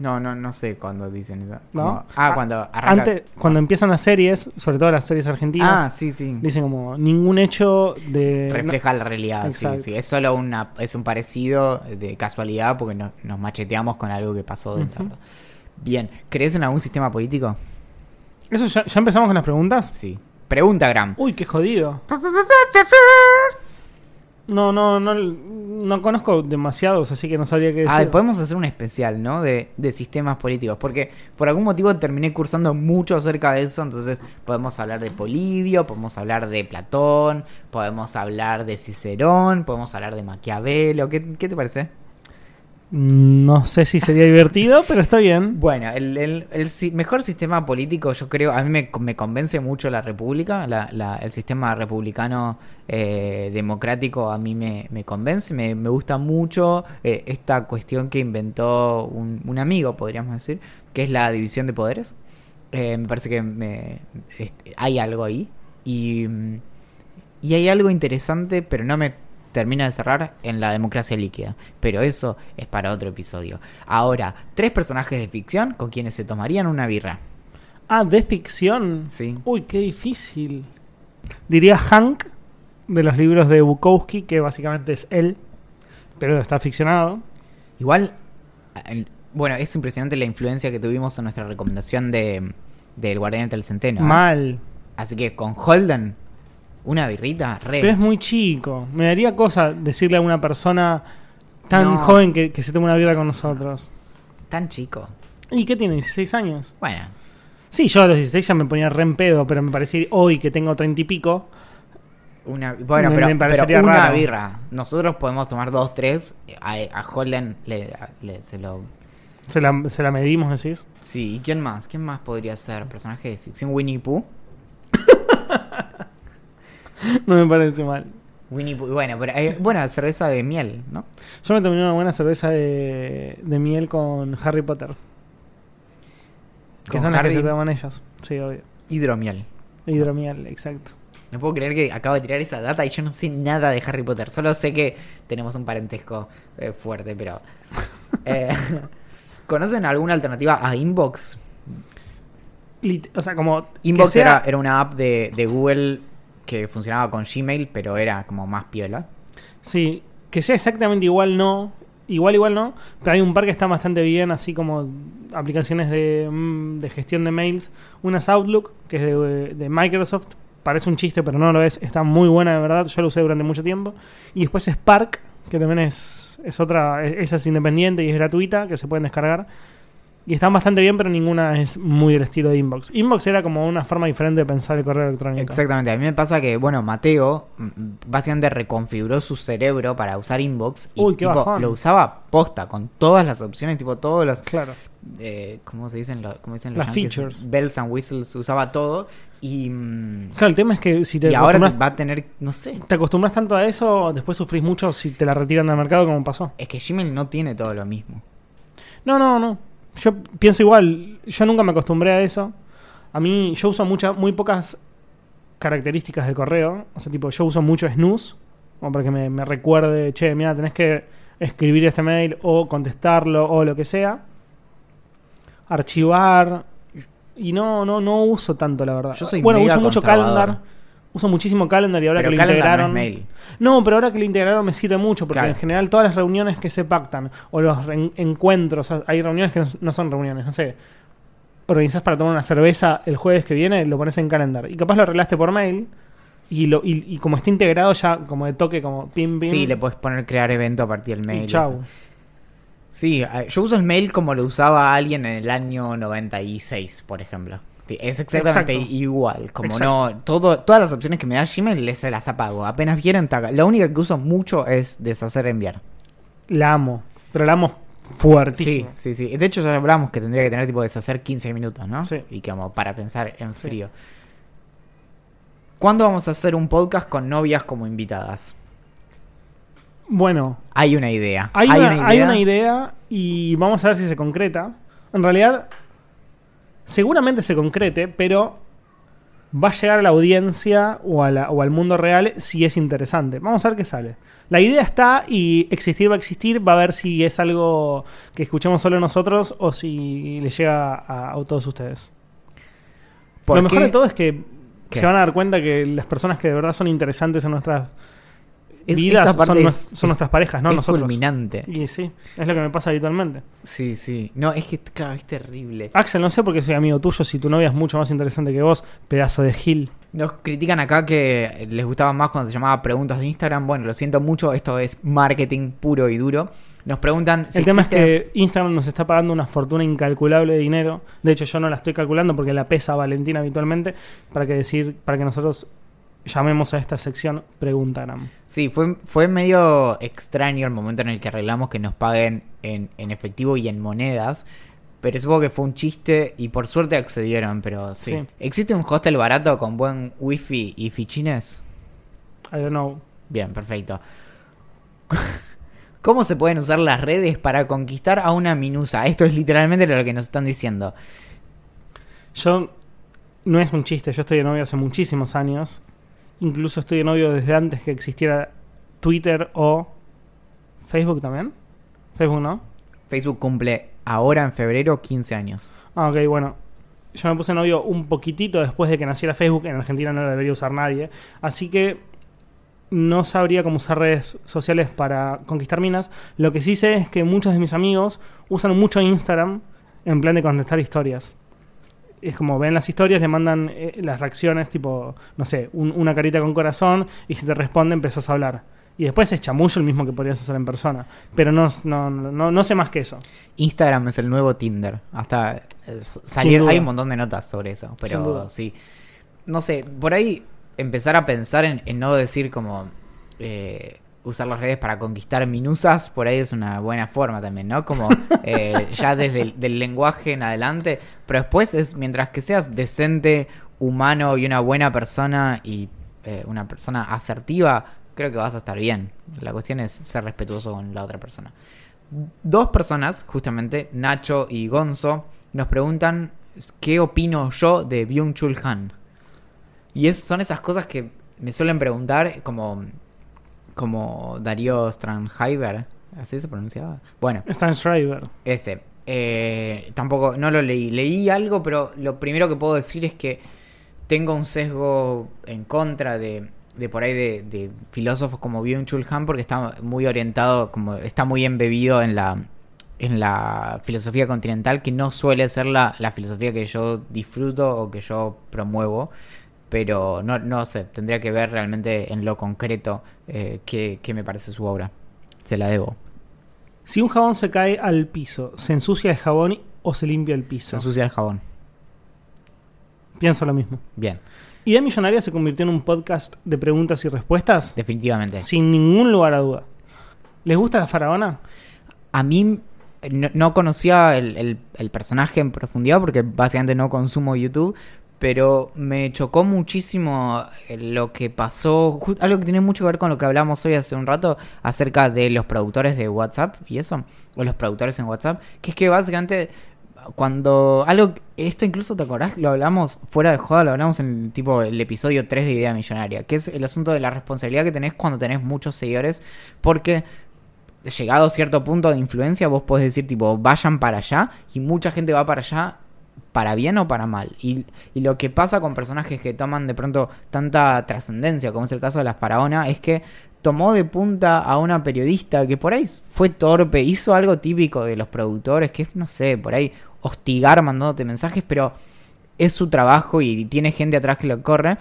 no, no, no sé cuándo dicen eso. ¿No? Ah, Ah, cuando arranca. Antes, cuando empiezan las series, sobre todo las series argentinas, Ah, sí, sí. dicen como ningún hecho de... Refleja la realidad, sí, Exacto. sí. Es solo una, es un parecido de casualidad porque no- nos macheteamos con algo que pasó de Ujú. verdad. Bien, ¿crees en algún sistema político? ¿Eso ya, ya empezamos con las preguntas? Sí. Pregunta, Gram. Uy, qué jodido. No, no, no, no conozco demasiados, así que no sabría qué decir. Ah, podemos hacer un especial, ¿no? De, de sistemas políticos. Porque por algún motivo terminé cursando mucho acerca de eso. Entonces podemos hablar de Polibio, podemos hablar de Platón, podemos hablar de Cicerón, podemos hablar de Maquiavelo. ¿Qué, qué te parece? No sé si sería divertido, pero está bien. Bueno, el, el- el si- mejor sistema político, yo creo, a mí me, me convence mucho la república, la- la- el sistema republicano eh, democrático a mí me, me convence, me, me gusta mucho eh, esta cuestión que inventó un, un amigo, podríamos decir, que es la división de poderes. Eh, me parece que me- este, hay algo ahí y, mm, y hay algo interesante, pero no me termina de cerrar en la democracia líquida. Pero eso es para otro episodio. Ahora, tres personajes de ficción con quienes se tomarían una birra. Ah, de ficción. Sí. Uy, qué difícil. Diría Hank, de los libros de Bukowski, que básicamente es él, pero está ficcionado. Igual, el- bueno, es impresionante la influencia que tuvimos en nuestra recomendación de del Guardián del Centeno. ¿eh? Mal. Así que con Holden, una birrita, re. Pero es muy chico. Me daría cosa decirle a una persona tan No. joven que, que se tome una birra con nosotros. Tan chico. ¿Y qué tiene? ¿16 años? Bueno, Sí, yo a los 16 ya me ponía re en pedo, pero me parece hoy que tengo 30 y pico. una, bueno Me- pero, me pero parecería una raro. birra. Nosotros podemos tomar dos, tres. A, a Holden le, le- se lo. Se la, se la medimos, decís. Sí, ¿y quién más? ¿Quién más podría ser personaje de ficción? Winnie Pooh. No me parece mal. Winnie Pooh. Bueno, pero hay buena cerveza de miel, ¿no? Yo me tomé una buena cerveza de, de miel con Harry Potter. Que Con son las que se toman ellos. Sí, obvio. Hidromiel. Hidromiel, exacto. No puedo creer que acabo de tirar esa data y yo no sé nada de Harry Potter. Solo sé que tenemos un parentesco eh, fuerte, pero. eh, ¿Conocen alguna alternativa a Inbox? Lit- o sea, como. Inbox sea- era, era una app de, de Google que funcionaba con Gmail, pero era como más piola. Sí, que sea exactamente igual, no. Igual, igual no. Pero hay un par que está bastante bien, así como aplicaciones de, mm, de gestión de mails. Una es Outlook, que es de, de Microsoft. Parece un chiste, pero no lo es. Está muy buena, de verdad. Yo lo usé durante mucho tiempo. Y después Spark, que también es, es otra. es- Esa es independiente y es gratuita, que se pueden descargar. Y están bastante bien, pero ninguna es muy del estilo de Inbox. Inbox era como una forma diferente de pensar el correo electrónico. Exactamente, a mí me pasa que, bueno, Mateo mm, básicamente reconfiguró su cerebro para usar Inbox y Uy, qué tipo, bajón. lo usaba posta con todas las opciones, tipo todos los Claro. eh, ¿cómo se dicen? Lo- ¿Cómo dicen los Las yankees? features. Bells and whistles, usaba todo. Y, mm, Claro, el tema es que si te y ahora te va a tener, no sé. te acostumbras tanto a eso, después sufrís mucho si te la retiran del mercado como pasó. Es que Gmail no tiene todo lo mismo. No, no, no. Yo pienso igual. Yo nunca me acostumbré a eso. A mí, yo uso muchas, muy pocas características del correo. O sea, tipo, yo uso mucho snooze. Como para que me, me recuerde, che, mira, tenés que escribir este mail o contestarlo o lo que sea. Archivar. Y no, no, no uso tanto, la verdad. Yo soy bueno, mega uso mucho calendar. Uso muchísimo calendar y ahora Pero que lo Calendar no integraron. es mail. No, pero ahora que lo integraron me sirve mucho, porque Claro. en general todas las reuniones que se pactan, o los encuentros, hay reuniones que no, no son reuniones, no sé. Organizás para tomar una cerveza el jueves que viene, lo pones en calendar. Y capaz lo arreglaste por mail, y, lo, y, y como está integrado ya, como de toque, como pim, pim. Sí, le puedes poner crear evento a partir del mail. y chau. Sí, yo uso el mail como lo usaba alguien en el año 96, por ejemplo. Sí, Es exactamente Exacto. igual. Como Exacto. no, todo, todas las opciones que me da Gmail les se las apago. Apenas taca. La única que uso mucho es deshacer enviar. La amo, pero la amo Sí, fuertísimo. sí, sí. De hecho, ya hablamos que tendría que tener tipo deshacer 15 minutos, ¿no? Sí. Y como para pensar en Sí. frío. ¿Cuándo vamos a hacer un podcast con novias como invitadas? Bueno, Hay una idea. Hay, una, hay una idea y vamos a ver si se concreta. En realidad, seguramente se concrete, pero va a llegar a la audiencia o, a la- o al mundo real si es interesante. Vamos a ver qué sale. La idea está y existir va a existir. Va a ver si es algo que escuchemos solo nosotros o si le llega a, a todos ustedes. ¿Por Lo mejor qué? de todo es que ¿Qué? se van a dar cuenta que las personas que de verdad son interesantes en nuestras Es- vidas esa parte son, es- nues- son nuestras parejas, no es nosotros. fulminante. Y sí, es lo que me pasa habitualmente. Sí, sí. No, es que, claro, es terrible. Axel, no sé por qué soy amigo tuyo si tu novia es mucho más interesante que vos, pedazo de Gil. Nos critican acá que les gustaba más cuando se llamaba preguntas de Instagram. Bueno, lo siento mucho, esto es marketing puro y duro. Nos preguntan si El tema existe- es que Instagram nos está pagando una fortuna incalculable de dinero. De hecho, yo no la estoy calculando porque la pesa Valentina habitualmente para que decir, para que nosotros llamemos a esta sección Preguntagram. Sí, fue, fue medio extraño el momento en el que arreglamos que nos paguen en, en efectivo y en monedas. Pero supongo que fue un chiste y por suerte accedieron, pero sí. Sí. ¿Existe un hostel barato con buen wifi y fichines? I don't know. Bien, perfecto. ¿Cómo se pueden usar las redes para conquistar a una minusa? Esto es literalmente lo que nos están diciendo. Yo, no es un chiste, yo estoy de novio hace muchísimos años. Incluso estoy de novio desde antes que existiera Twitter o Facebook también. Facebook no. Facebook cumple ahora en febrero 15 años. Ah, ok, bueno. Yo me puse novio un poquitito después de que naciera Facebook. En Argentina no lo debería usar nadie. Así que no sabría cómo usar redes sociales para conquistar minas. Lo que sí sé es que muchos de mis amigos usan mucho Instagram en plan de contestar historias. Es como ven las historias, le mandan eh, las reacciones, tipo, no sé, un- una carita con corazón, y si te responde empezás a hablar. Y después es chamullo el mismo que podrías usar en persona. Pero no, no, no, no sé más que eso. Instagram es el nuevo Tinder. Hasta eh, salir, hay un montón de notas sobre eso, pero sí. No sé, por ahí empezar a pensar en, en no decir como eh, usar las redes para conquistar minusas, por ahí es una buena forma también, ¿no? Como eh, ya desde el del lenguaje en adelante, pero después es mientras que seas decente, humano y una buena persona y eh, una persona asertiva, creo que vas a estar bien. La cuestión es ser respetuoso con la otra persona. Dos personas, justamente, Nacho y Gonzo, nos preguntan qué opino yo de Byung-Chul Han. Y es, son esas cosas que me suelen preguntar como, como Darío Stranheiber. ¿Así se pronunciaba? Bueno, Stan Schreiber. ese. Eh, tampoco, no lo leí. Leí algo, pero lo primero que puedo decir es que tengo un sesgo en contra de, de por ahí de, de filósofos como Byung-Chul Han porque está muy orientado, como está muy embebido en la en la filosofía continental que no suele ser la, la filosofía que yo disfruto o que yo promuevo pero no, no sé, tendría que ver realmente en lo concreto eh, qué, qué me parece su obra. Se la debo. Si un jabón se cae al piso, ¿se ensucia el jabón o se limpia el Se piso? ensucia el jabón. Pienso lo mismo. Bien, Idea Millonaria se convirtió en un podcast de preguntas y respuestas definitivamente. sin ningún lugar a duda. ¿Les gusta la faraona? A mí eh, no, no conocía el, el- el personaje en profundidad porque básicamente no consumo YouTube, pero me chocó muchísimo eh, lo que pasó, algo que tiene mucho que ver con lo que hablamos hoy hace un rato acerca de los productores de WhatsApp y eso, o los productores en WhatsApp, que es que básicamente cuando algo, esto incluso te acordás, lo hablamos fuera de joda, lo hablamos en tipo el episodio 3 de Idea Millonaria, que es el asunto de la responsabilidad que tenés cuando tenés muchos seguidores, porque llegado a cierto punto de influencia, vos podés decir, tipo, vayan para allá, y mucha gente va para allá, para bien o para mal. Y, y lo que pasa con personajes que toman de pronto tanta trascendencia, como es el caso de la faraona, es que tomó de punta a una periodista que por ahí fue torpe, hizo algo típico de los productores, que es, no sé, por ahí hostigar mandándote mensajes, pero es su trabajo y tiene gente atrás que lo corre.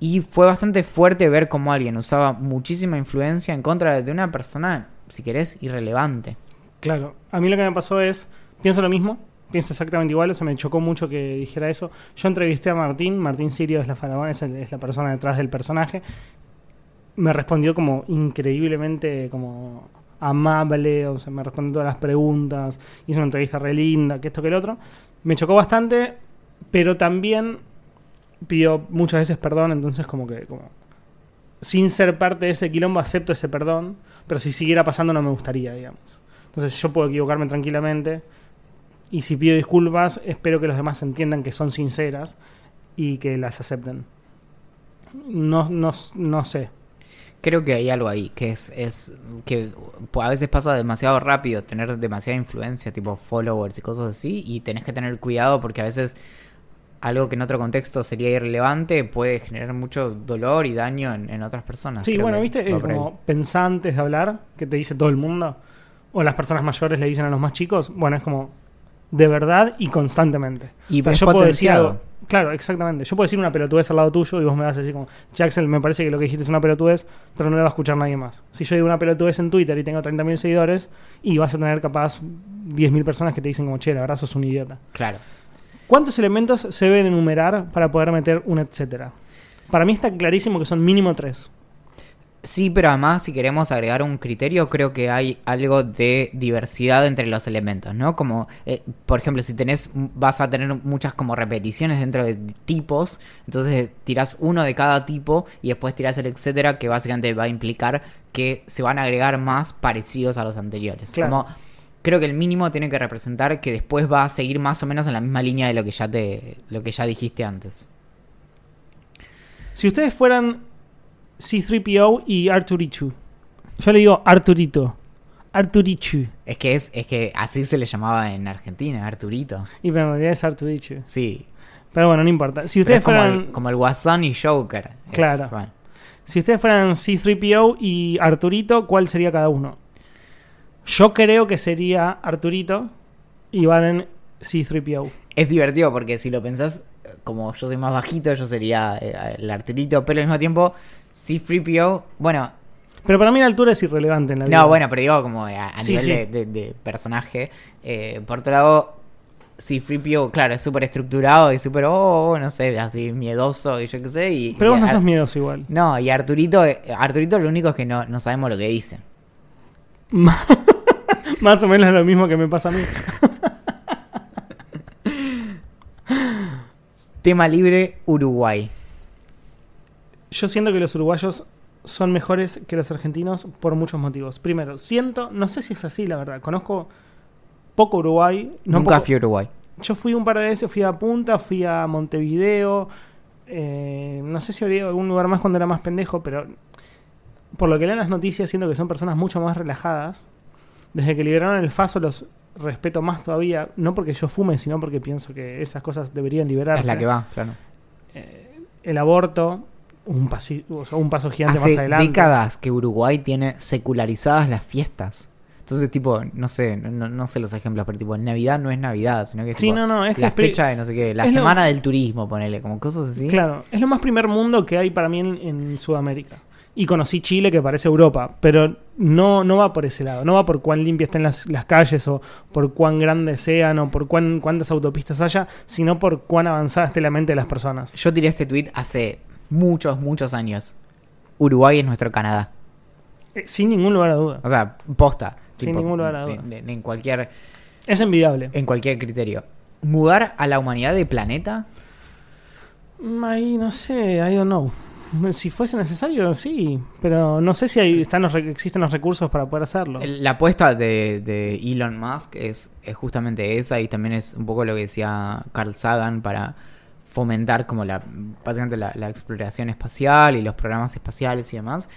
Y fue bastante fuerte ver cómo alguien usaba muchísima influencia en contra de una persona, si querés, irrelevante. Claro. A mí lo que me pasó es, pienso lo mismo, pienso exactamente igual, o sea, me chocó mucho que dijera eso. Yo entrevisté a Martín, Martín Sirio es la el- es la persona detrás del personaje. Me respondió como increíblemente como amable, o sea, me respondió todas las preguntas, hizo una entrevista re linda, que esto que el otro. Me chocó bastante, pero también pidió muchas veces perdón, entonces como que como sin ser parte de ese quilombo acepto ese perdón, pero si siguiera pasando no me gustaría, digamos. Entonces yo puedo equivocarme tranquilamente, Y si pido disculpas, espero que los demás entiendan que son sinceras y que las acepten. No, no, no sé. Creo que hay algo ahí, que es, es que a veces pasa demasiado rápido tener demasiada influencia, tipo followers y cosas así, y tenés que tener cuidado porque a veces algo que en otro contexto sería irrelevante puede generar mucho dolor y daño en, en otras personas. Sí, Creo bueno, viste, ahí. como pensá antes de hablar, que te dice todo el mundo, o las personas mayores le dicen a los más chicos, bueno, es como de verdad y constantemente. Y O sea, yo puedo decir potenciado. claro, exactamente. Yo puedo decir una pelotudez al lado tuyo y vos me vas a decir como, Jaxel, me parece que lo que dijiste es una pelotudez, pero no le va a escuchar nadie más. Si yo digo una pelotudez en Twitter y tengo 30.000 seguidores, y vas a tener capaz 10.000 personas que te dicen como, che, la verdad sos un idiota. Claro. ¿Cuántos elementos se deben enumerar para poder meter un etcétera? Para mí está clarísimo que son mínimo tres. Sí, pero además si queremos agregar un criterio, creo que hay algo de diversidad entre los elementos, ¿no? Como, eh, por ejemplo, si tenés, vas a tener muchas como repeticiones dentro de tipos, entonces tirás uno de cada tipo y después tirás el etcétera, que básicamente va a implicar que se van a agregar más parecidos a los anteriores. Claro. Como, creo que el mínimo tiene que representar que después va a seguir más o menos en la misma línea de lo que ya te, lo que ya dijiste antes. Si ustedes fueran C3PO y Arturichu, yo le digo Arturito, Arturichu, Es que es, es que así se le llamaba en Argentina, Arturito. y pero en realidad es Arturichu. Sí, Pero bueno, no importa. Si ustedes es como, fueran, el, como el Guasón y Joker. Es- Claro. bueno. si ustedes fueran C3PO y Arturito, ¿cuál sería cada uno? Yo creo que sería Arturito y Valen C3PO. Es divertido porque si lo pensás, como yo soy más bajito, yo sería eh, el Arturito, pero al mismo tiempo, C-3PO, bueno, Pero para mí la altura es irrelevante en la vida. no, bueno, pero digo como a, a Sí, nivel sí. De, de- de personaje. eh, por otro lado, C-3PO, claro, es súper estructurado y súper, oh, no sé, así miedoso y yo qué sé. Y, Pero y vos no sos miedoso igual. No, y Arturito, eh, Arturito lo único es que no, no sabemos lo que dice. Más o menos lo mismo que me pasa a mí. Tema libre, Uruguay. Yo siento que los uruguayos son mejores que los argentinos por muchos motivos. Primero, siento, no sé si es así, la verdad. Conozco poco Uruguay. No Nunca poco- fui a Uruguay. Yo fui un par de veces, fui a Punta, fui a Montevideo. eh, no sé si habría algún lugar más cuando era más pendejo, pero por lo que leo en las noticias, siento que son personas mucho más relajadas. Desde que liberaron el FASO los respeto más todavía, no porque yo fume, sino porque pienso que esas cosas deberían liberarse. Es la que va, claro. Eh, el aborto, un, pasi- o sea, un paso gigante Hace más adelante. décadas que Uruguay tiene secularizadas las fiestas. Entonces, tipo, no sé, no, no sé los ejemplos, pero tipo, Navidad no es Navidad, sino que es Sí, tipo, no, no, es la fecha de no sé qué, la lo- semana del turismo, ponele, como cosas así. Claro, es lo más primer mundo que hay para mí en, en Sudamérica. Y conocí Chile, que parece Europa, pero no, no va por ese lado. No va por cuán limpias estén las, las calles o por cuán grandes sean o por cuán, cuántas autopistas haya, sino por cuán avanzada esté la mente de las personas. Yo tiré este tweet hace muchos, muchos años. Uruguay es nuestro Canadá. Eh, sin ningún lugar a duda. O sea, posta. Sin ningún lugar a duda. en- cualquier, Es envidiable. en cualquier criterio. Mudar a la humanidad de planeta Mm, Ahí no sé, I don't know. Si fuese necesario, sí. Pero no sé si hay, están los, existen los recursos para poder hacerlo. La apuesta de, de Elon Musk es, es justamente esa y también es un poco lo que decía Carl Sagan para fomentar como la básicamente la, exploración espacial y los programas espaciales y demás.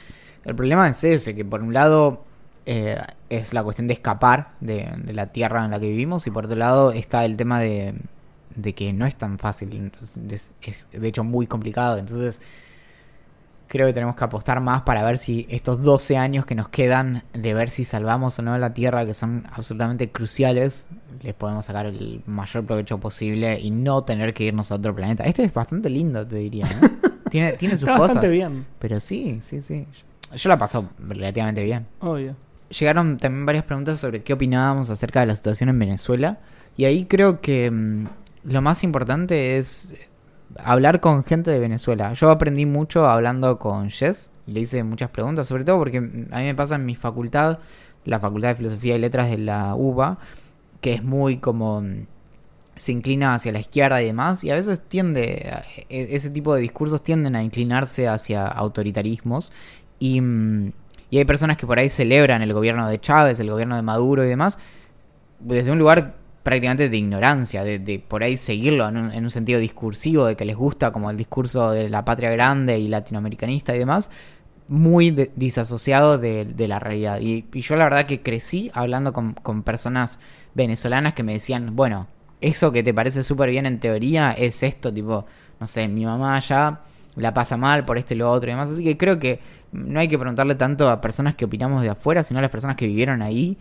El problema es ese, que por un lado eh, es la cuestión de escapar de, la Tierra en la que vivimos y por otro lado está el tema de, que no es tan fácil, es de hecho muy complicado, entonces creo que tenemos que apostar más para ver si estos 12 años que nos quedan de ver si salvamos o no la Tierra, que son absolutamente cruciales, les podemos sacar el mayor provecho posible y no tener que irnos a otro planeta. Este es bastante lindo, te diría. ¿eh? tiene, tiene sus Está cosas. bastante bien, Pero sí, sí, sí. Yo la paso relativamente bien. obvio. Llegaron también varias preguntas sobre qué opinábamos acerca de la situación en Venezuela. Y ahí creo que mm, lo más importante es hablar con gente de Venezuela. Yo aprendí mucho hablando con Jess. Le hice muchas preguntas, sobre todo porque a mí me pasa en mi facultad, la Facultad de Filosofía y Letras de la UBA, que es muy como... mm, se inclina hacia la izquierda y demás, y a veces tiende, a- e- ese tipo de discursos tienden a inclinarse hacia autoritarismos, y, mm, y hay personas que por ahí celebran el gobierno de Chávez, el gobierno de Maduro y demás, desde un lugar prácticamente de ignorancia, de, de por ahí seguirlo en un, en un sentido discursivo, de que les gusta como el discurso de la patria grande y latinoamericanista y demás, muy de- disasociado de, de la realidad. Y, y yo la verdad que crecí hablando con, con personas venezolanas que me decían, bueno, eso que te parece súper bien en teoría es esto, tipo, no sé, mi mamá ya la pasa mal por esto y lo otro y demás. Así que creo que no hay que preguntarle tanto a personas que opinamos de afuera, sino a las personas que vivieron ahí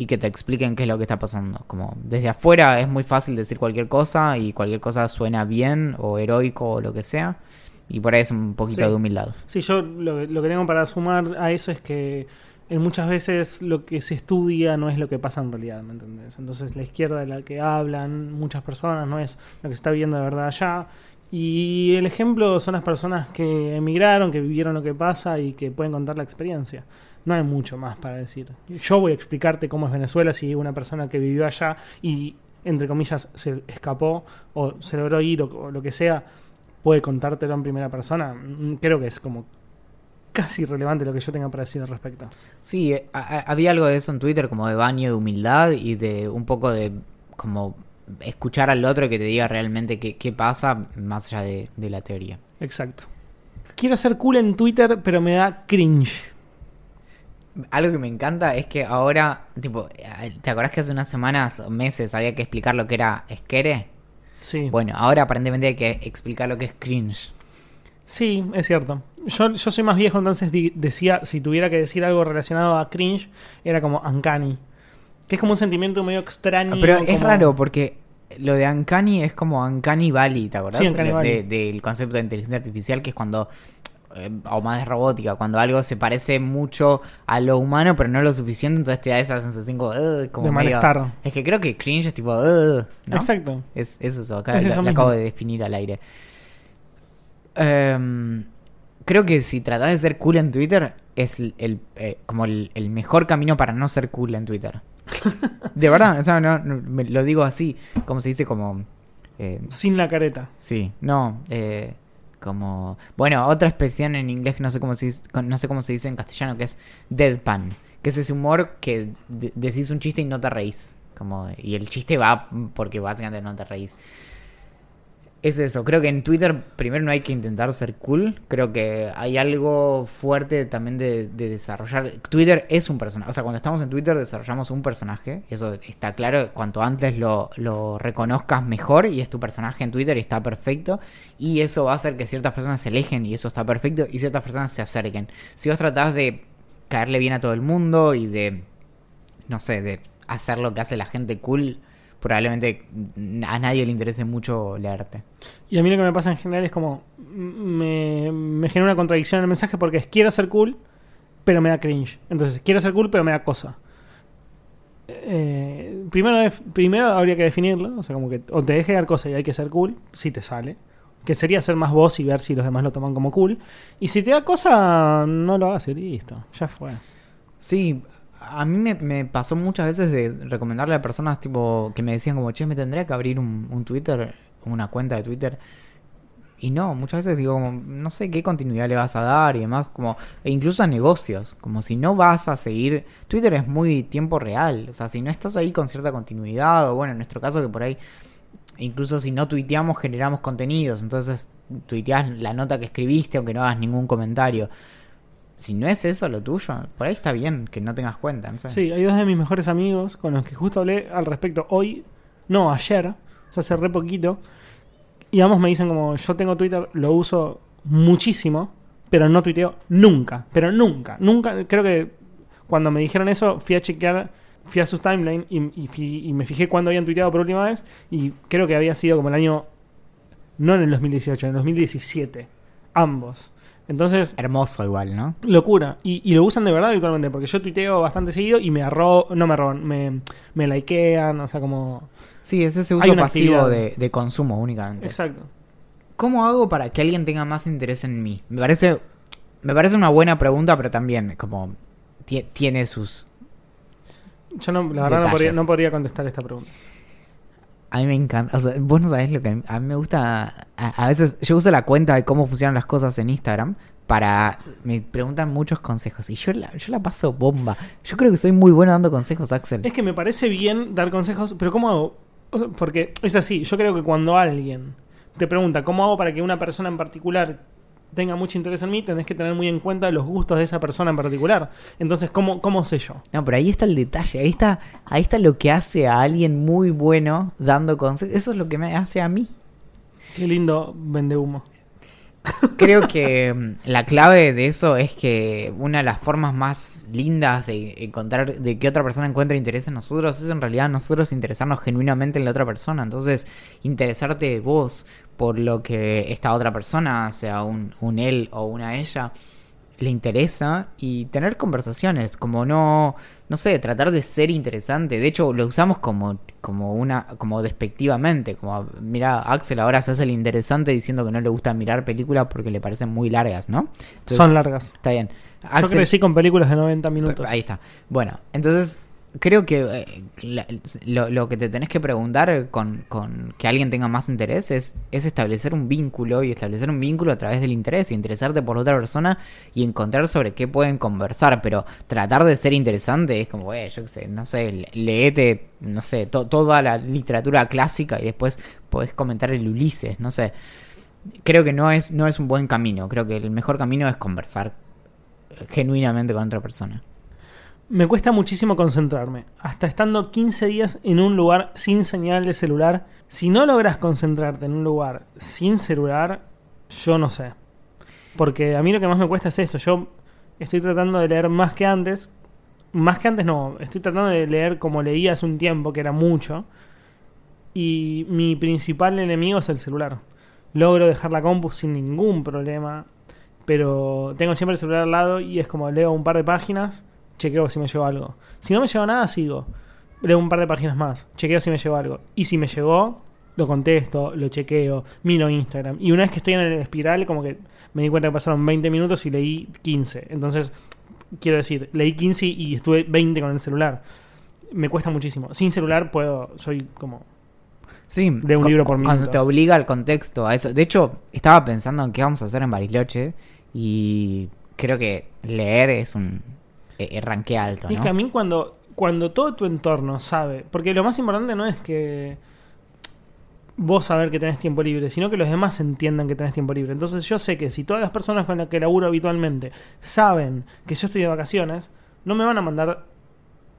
y que te expliquen qué es lo que está pasando. Como desde afuera es muy fácil decir cualquier cosa y cualquier cosa suena bien o heroico o lo que sea. Y por ahí es un poquito Sí. de humildad. Sí, yo lo, que- lo que tengo para sumar a eso es que en muchas veces lo que se estudia no es lo que pasa en realidad, ¿me entendés? Entonces la izquierda de la que hablan muchas personas no es lo que se está viendo de verdad allá. Y el ejemplo son las personas que emigraron, que vivieron lo que pasa y que pueden contar la experiencia. No hay mucho más para decir. Yo voy a explicarte cómo es Venezuela si una persona que vivió allá y, entre comillas, se escapó o se logró ir o, o lo que sea, puede contártelo en primera persona. Mm, Creo que es como casi irrelevante lo que yo tenga para decir al respecto. Sí, eh, a- a- había algo de eso en Twitter como de baño de humildad y de un poco de como escuchar al otro que te diga realmente qué, qué pasa más allá de, de la teoría. Exacto. Quiero ser cool en Twitter, pero me da cringe. Algo que me encanta es que ahora, tipo, ¿te acordás que hace unas semanas o meses había que explicar lo que era esquere? Sí. Bueno, ahora aparentemente hay que explicar lo que es cringe. Sí, es cierto. Yo, yo soy más viejo, entonces decía, si tuviera que decir algo relacionado a cringe, era como uncanny. Que es como un sentimiento medio extraño. Pero es como- raro porque lo de Uncanny es como Uncanny Valley, ¿te acordás? Sí, Uncanny Valley. de- del concepto de inteligencia artificial que es cuando, eh, o más de robótica, cuando algo se parece mucho a lo humano pero no lo suficiente, entonces te da esa sensación como, como De medio- malestar. Es que creo que cringe es tipo, ¿no? Exacto. Es, es eso, acá Es lo- lo acabo de definir al aire. Em, creo que si tratás de ser cool en Twitter, es el, el, eh, como el, el mejor camino para no ser cool en Twitter. De verdad, o sea, no, no, me lo digo así, como se dice como... eh, Sin la careta. sí, no, eh, como... Bueno, otra expresión en inglés que no sé cómo se dice, no sé cómo se dice en castellano, que es deadpan, que es ese humor que de- decís un chiste y no te reís. Como, y el chiste va porque básicamente no te reís. Es eso, creo que en Twitter primero no hay que intentar ser cool, creo que hay algo fuerte también de, de desarrollar. Twitter es un personaje, o sea, cuando estamos en Twitter desarrollamos un personaje, eso está claro, cuanto antes lo, lo reconozcas mejor y es tu personaje en Twitter y está perfecto, y eso va a hacer que ciertas personas se alejen y eso está perfecto, y ciertas personas se acerquen. Si vos tratás de caerle bien a todo el mundo y de, no sé, de hacer lo que hace la gente cool, probablemente a nadie le interese mucho leerte. Y a mí lo que me pasa en general es como. Me, me genera una contradicción en el mensaje porque es quiero ser cool, pero me da cringe. Entonces, quiero ser cool, pero me da cosa. Eh, primero, primero habría que definirlo. O sea, como que o te deje dar cosa y hay que ser cool, si te sale. Que sería ser más vos y ver si los demás lo toman como cool. Y si te da cosa, no lo hagas y listo. Ya fue. Sí, a mí me, me pasó muchas veces de recomendarle a personas tipo que me decían como, che, me tendría que abrir un, un Twitter, una cuenta de Twitter. Y no, muchas veces digo como, no sé qué continuidad le vas a dar y demás, como, e incluso a negocios, como si no vas a seguir, Twitter es muy tiempo real, o sea, si no estás ahí con cierta continuidad, o bueno, en nuestro caso que por ahí, incluso si no tuiteamos, generamos contenidos, entonces tuiteás la nota que escribiste, aunque no hagas ningún comentario. Si no es eso lo tuyo, por ahí está bien que no tengas cuenta, no sé. Sí, hay dos de mis mejores amigos con los que justo hablé al respecto hoy, no, ayer, o sea, hace re poquito. Y ambos me dicen como, yo tengo Twitter, lo uso muchísimo, pero no tuiteo nunca, pero nunca, nunca. Creo que cuando me dijeron eso, fui a chequear, fui a sus timeline y, y y me fijé cuándo habían tuiteado por última vez y creo que había sido como el año, no en el 2018, en el 2017, ambos. Entonces, Hermoso igual, ¿no? Locura. Y, y lo usan de verdad habitualmente, porque yo tuiteo bastante seguido y me arro no me roban, me, me likean, o sea, como... Sí, es ese uso pasivo de, de consumo únicamente. Exacto. ¿Cómo hago para que alguien tenga más interés en mí? Me parece, me parece una buena pregunta, pero también como tie- tiene sus... Yo no, la verdad no podría, no podría contestar esta pregunta. A mí me encanta. O sea, vos no sabés lo que a mí, me gusta. A, veces yo uso la cuenta de cómo funcionan las cosas en Instagram para. Me preguntan muchos consejos y yo la, yo la paso bomba. Yo creo que soy muy bueno dando consejos, Axel. Es que me parece bien dar consejos, pero ¿cómo hago? Porque es así, yo creo que cuando alguien te pregunta cómo hago para que una persona en particular tenga mucho interés en mí, tenés que tener muy en cuenta los gustos de esa persona en particular. Entonces, ¿cómo, cómo sé yo? No, pero ahí está el detalle. Ahí está, ahí está lo que hace a alguien muy bueno dando consejos. Eso es lo que me hace a mí. Qué lindo vende humo. Creo que mm, la clave de eso es que una de las formas más lindas de encontrar, de que otra persona encuentre interés en nosotros, es en realidad nosotros interesarnos genuinamente en la otra persona. Entonces, interesarte vos por lo que esta otra persona, sea un, un él o una ella, le interesa y tener conversaciones, como no, no sé, tratar de ser interesante. De hecho, lo usamos como, como una, como despectivamente, como mira, Axel ahora se hace el interesante diciendo que no le gusta mirar películas porque le parecen muy largas, ¿no? Entonces, Son largas. Está bien. Yo Axel- crecí con películas de 90 minutos. Ahí está. Bueno, entonces creo que eh, lo, lo que te tenés que preguntar con, con que alguien tenga más interés es, es establecer un vínculo y establecer un vínculo a través del interés, interesarte por otra persona y encontrar sobre qué pueden conversar, pero tratar de ser interesante es como, eh, yo qué sé, no sé, le- leete, no sé, to- toda la literatura clásica y después podés comentar el Ulises, no sé. Creo que no es, no es un buen camino, creo que el mejor camino es conversar genuinamente con otra persona. Me cuesta muchísimo concentrarme. Hasta estando 15 días en un lugar sin señal de celular. Si no logras concentrarte en un lugar sin celular, yo no sé. Porque a mí lo que más me cuesta es eso. Yo estoy tratando de leer más que antes. Más que antes no. Estoy tratando de leer como leía hace un tiempo, que era mucho. Y mi principal enemigo es el celular. Logro dejar la compu sin ningún problema. Pero tengo siempre el celular al lado y es como leo un par de páginas, chequeo si me llegó algo. Si no me llegó nada, sigo. Leo un par de páginas más, chequeo si me llegó algo. Y si me llegó, lo contesto, lo chequeo, miro Instagram. Y una vez que estoy en el espiral, como que me di cuenta que pasaron 20 minutos y leí 15. Entonces, quiero decir, leí 15 y estuve 20 con el celular. Me cuesta muchísimo. Sin celular puedo, soy como... Sí, De un libro por Cuando minuto. te obliga al contexto a eso. De hecho, estaba pensando en qué vamos a hacer en Bariloche y creo que leer es un eh, eh, ranque alto, Y es que a mí cuando, cuando todo tu entorno sabe, porque lo más importante no es que vos saber que tenés tiempo libre, sino que los demás entiendan que tenés tiempo libre. Entonces yo sé que si todas las personas con las que laburo habitualmente saben que yo estoy de vacaciones, no me van a mandar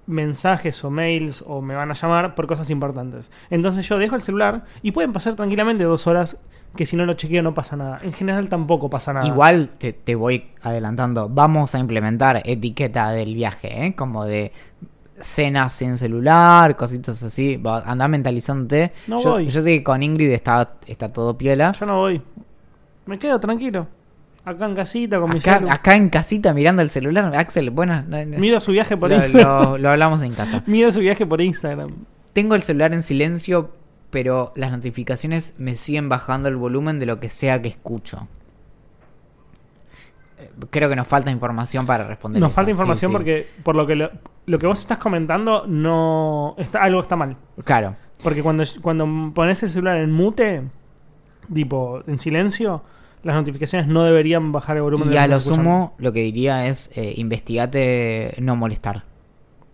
mensajes o mails o me van a llamar por cosas importantes. Entonces yo dejo el celular y pueden pasar tranquilamente dos horas que si no lo chequeo no pasa nada. En general tampoco pasa nada. Igual te, te voy adelantando. Vamos a implementar etiqueta del viaje, ¿eh? Como de cenas sin celular, cositas así. Va, Andá mentalizándote. No yo, voy. yo sé que con Ingrid está, está todo piola. Yo no voy. Me quedo tranquilo. Acá en casita con mi Acá, celu. acá en casita mirando el celular. Axel, no- Miro su viaje por lo, Instagram. lo- lo hablamos en casa. Miro su viaje por Instagram. Tengo el celular en silencio, pero las notificaciones me siguen bajando el volumen de lo que sea que escucho. Eh, Creo que nos falta información para responder. Nos eso. falta información sí. porque por lo que lo, lo que vos estás comentando no está algo está mal. Claro. Porque cuando cuando pones el celular en mute, tipo en silencio, las notificaciones no deberían bajar el volumen de Y a lo escuchando. sumo, lo que diría es eh, investigate no molestar.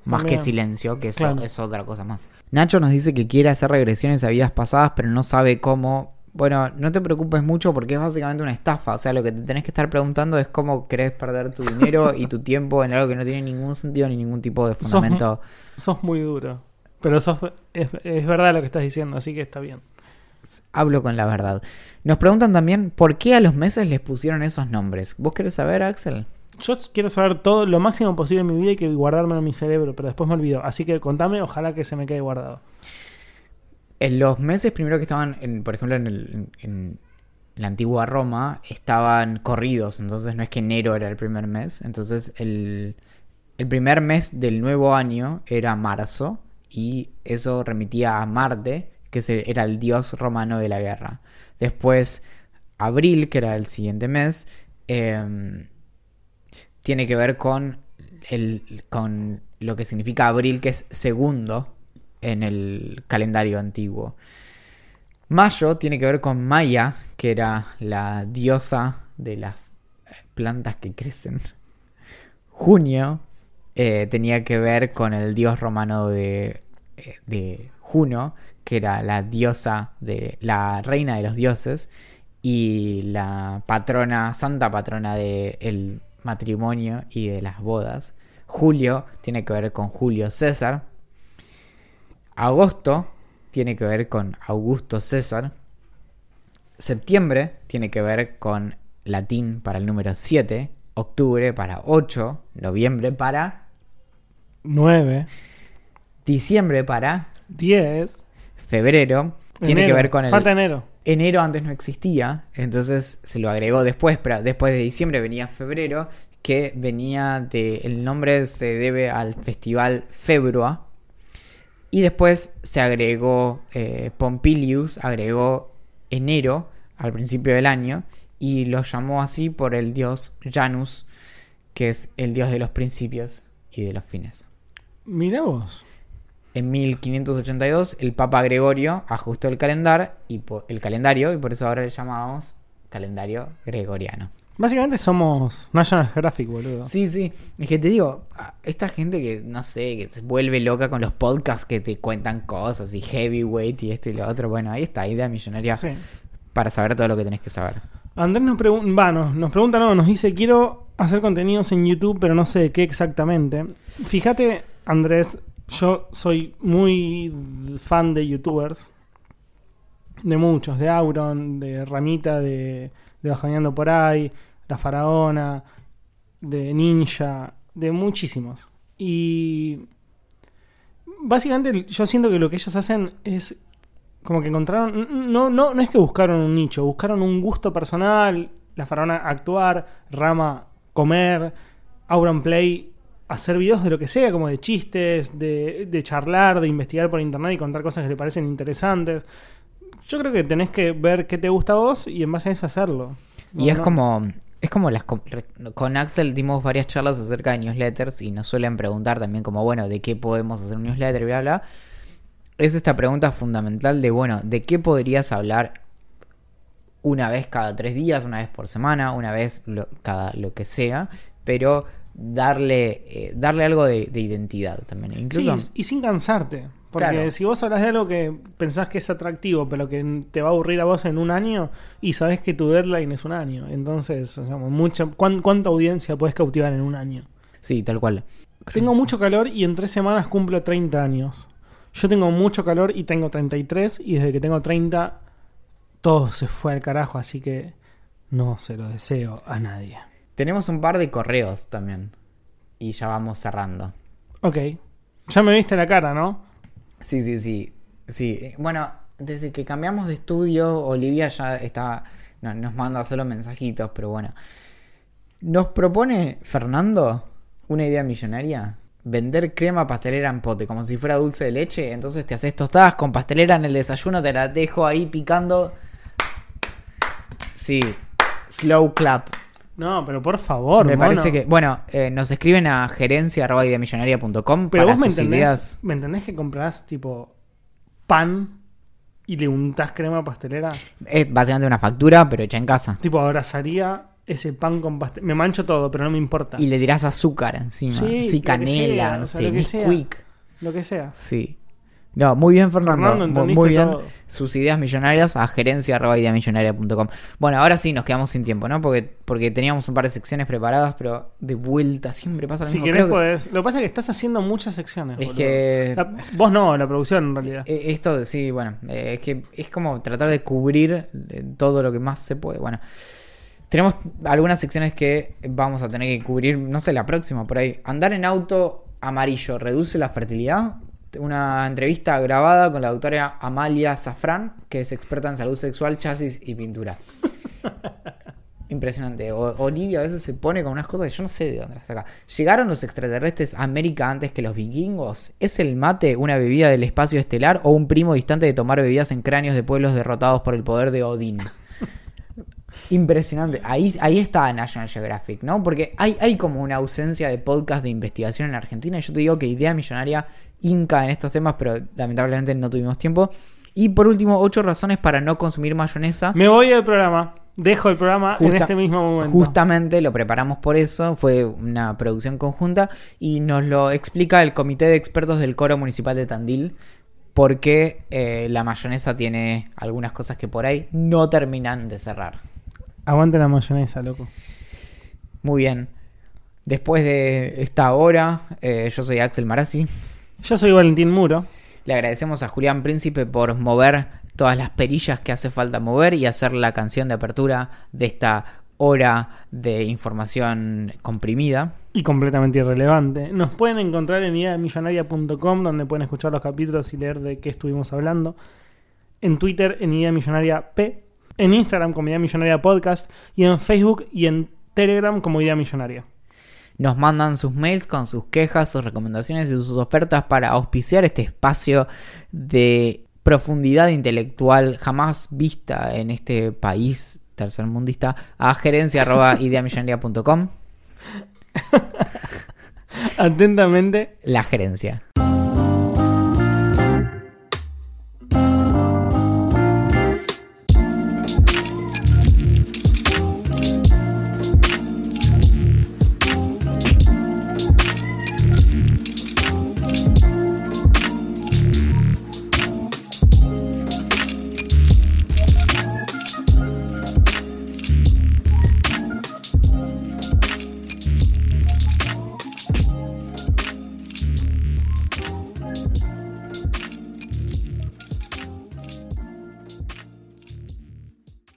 Más que silencio, que eso Claro. es otra cosa más. Nacho nos dice que quiere hacer regresiones a vidas pasadas, pero no sabe cómo. Bueno, no te preocupes mucho porque es básicamente una estafa. O sea, lo que te tenés que estar preguntando es cómo querés perder tu dinero y tu tiempo en algo que no tiene ningún sentido ni ningún tipo de Sos- fundamento. Sos muy duro. Pero sos, es, es verdad lo que estás diciendo, así que está bien. Hablo con la verdad. Nos preguntan también por qué a los meses les pusieron esos nombres. ¿Vos querés saber, Axel? Yo quiero saber todo lo máximo posible en mi vida y que guardármelo en mi cerebro, pero después me olvido. Así que contame, ojalá que se me quede guardado. En los meses primero que estaban, en, por ejemplo, en, el- en- en la antigua Roma, estaban corridos, entonces no es que enero era el primer mes, entonces el, el primer mes del nuevo año era marzo y eso remitía a Marte, que era el dios romano de la guerra. Después, abril, que era el siguiente mes, em, tiene que ver con, el, con lo que significa abril, que es segundo. en el calendario antiguo. Mayo tiene que ver con Maya, que era la diosa de las plantas que crecen. Junio eh, tenía que ver con el dios romano de, eh, de Juno, que era la diosa de la reina de los dioses y la patrona, santa patrona del matrimonio y de las bodas. Julio tiene que ver con Julio César. Agosto tiene que ver con Augusto César. Septiembre tiene que ver con latín para el número 7. Octubre para 8. Noviembre para 9, diciembre para 10. Febrero. Tiene enero. que ver con el... Falta enero. enero antes no existía, entonces se lo agregó después, pero después de diciembre venía febrero, que venía de. El nombre se debe al festival Februa. Y después se agregó. eh, Pompilius agregó enero al principio del año y lo llamó así por el dios Janus, que es el dios de los principios y de los fines. Mirá vos. En 1582 el Papa Gregorio ajustó el calendar y el calendario y por eso ahora le llamamos calendario gregoriano. Básicamente somos National Geographic, boludo. Sí, sí, es que te digo, esta gente que no sé, que se vuelve loca con los podcasts que te cuentan cosas y heavyweight y esto y lo otro, bueno, ahí está, idea millonaria Sí. para saber todo lo que tenés que saber. Andrés nos, pregun- va, nos, nos pregunta, no, nos dice, quiero hacer contenidos en YouTube, pero no sé de qué exactamente. Fíjate, Andrés, yo soy muy fan de YouTubers. De muchos, de Auron, de Ramita, de, de Bajoneando por ahí, La Faraona, de Ninja, de muchísimos. Y básicamente yo siento que lo que ellos hacen es como que encontraron. No, no, no es que buscaron un nicho, buscaron un gusto personal. La faraona actuar, Rama comer, Auron Play hacer videos de lo que sea, como de chistes, de, de charlar, de investigar por internet y contar cosas que le parecen interesantes. Yo creo que tenés que ver qué te gusta a vos y en base a eso hacerlo. Y No, es como. Es como las. Con Axel dimos varias charlas acerca de newsletters y nos suelen preguntar también, como, bueno, ¿de qué podemos hacer un newsletter? Y bla, bla. Es esta pregunta fundamental de, bueno, ¿de qué podrías hablar una vez cada tres días, una vez por semana, una vez lo- cada lo que sea? Pero darle, eh, darle algo de, de identidad también. Incluso. Sí, y sin cansarte. Porque Claro. si vos hablas de algo que pensás que es atractivo, pero que te va a aburrir a vos en un año, y sabés que tu deadline es un año. Entonces, digamos, mucha, ¿cuán- ¿cuánta audiencia puedes cautivar en un año? Sí, tal cual. Tengo mucho calor y en tres semanas cumplo 30 años. Yo tengo mucho calor y tengo 33, y desde que tengo 30, todo se fue al carajo, así que no se lo deseo a nadie. Tenemos un par de correos también. Y ya vamos cerrando. Ok. Ya me viste la cara, ¿no? Sí, sí, sí. Sí, eh, bueno, desde que cambiamos de estudio, Olivia ya está. no, nos manda solo mensajitos, pero bueno. Nos propone Fernando una idea millonaria. Vender crema pastelera en pote, como si fuera dulce de leche. Entonces te haces tostadas con pastelera en el desayuno, te la dejo ahí picando. Sí, slow clap. No, pero por favor, Me mono. parece que. Bueno, eh, nos escriben a gerencia.ideamillonaria.com Pero para vos me sus entendés, ideas. ¿me entendés que comprás tipo pan y le untás crema pastelera? Es básicamente una factura, pero hecha en casa. Tipo, abrazaría ese pan con pastel. Me mancho todo, pero no me importa. Y le dirás azúcar encima. Sí, Sí, canela, no sea, sé, lo que sea. Nesquik. Lo que sea. Sí. No, muy bien, Fernando. Fernando, muy bien. todo. Sus ideas millonarias a gerencia.ideamillonaria.com. Bueno, ahora sí nos quedamos sin tiempo, ¿no? Porque, porque teníamos un par de secciones preparadas, pero de vuelta siempre pasa lo Si mismo. querés, que, podés. Lo que pasa es que estás haciendo muchas secciones. Es boludo. que- La- vos no, la producción en realidad. eh, esto, sí, bueno, eh, es que es como tratar de cubrir eh, todo lo que más se puede. Bueno, tenemos algunas secciones que vamos a tener que cubrir, no sé, la próxima por ahí. Andar en auto amarillo reduce la fertilidad. Una entrevista grabada con la doctora Amalia Safran, que es experta en salud sexual, chasis y pintura. Impresionante. O- Olivia a veces se pone con unas cosas que yo no sé de dónde las saca. ¿Llegaron los extraterrestres a América antes que los vikingos? ¿Es el mate una bebida del espacio estelar o un primo distante de tomar bebidas en cráneos de pueblos derrotados por el poder de Odín? Impresionante. Ahí, ahí está National Geographic, ¿no? Porque hay, hay como una ausencia de podcast de investigación en Argentina. Y yo te digo que Idea Millonaria inca en estos temas, pero lamentablemente no tuvimos tiempo. Y por último, ocho razones para no consumir mayonesa. Me voy del programa. Dejo el programa en este mismo momento. Justamente lo preparamos por eso, fue una producción conjunta y nos lo explica el Comité de Expertos del Coro Municipal de Tandil, porque eh, la mayonesa tiene algunas cosas que por ahí no terminan de cerrar. Aguante la mayonesa, loco. Muy bien, después de esta hora, eh, yo soy Axel Marazzi. Yo soy Valentín Muro. Le agradecemos a Julián Príncipe por mover todas las perillas que hace falta mover y hacer la canción de apertura de esta hora de información comprimida. y completamente irrelevante. Nos pueden encontrar en ideamillonaria.com donde pueden escuchar los capítulos y leer de qué estuvimos hablando. En Twitter en Idea Millonaria P, en Instagram como Idea Millonaria Podcast y en Facebook y en Telegram como Idea Millonaria. Nos mandan sus mails con sus quejas, sus recomendaciones y sus ofertas para auspiciar este espacio de profundidad intelectual jamás vista en este país tercermundista a gerencia.ideamillonaria.com Atentamente, La gerencia.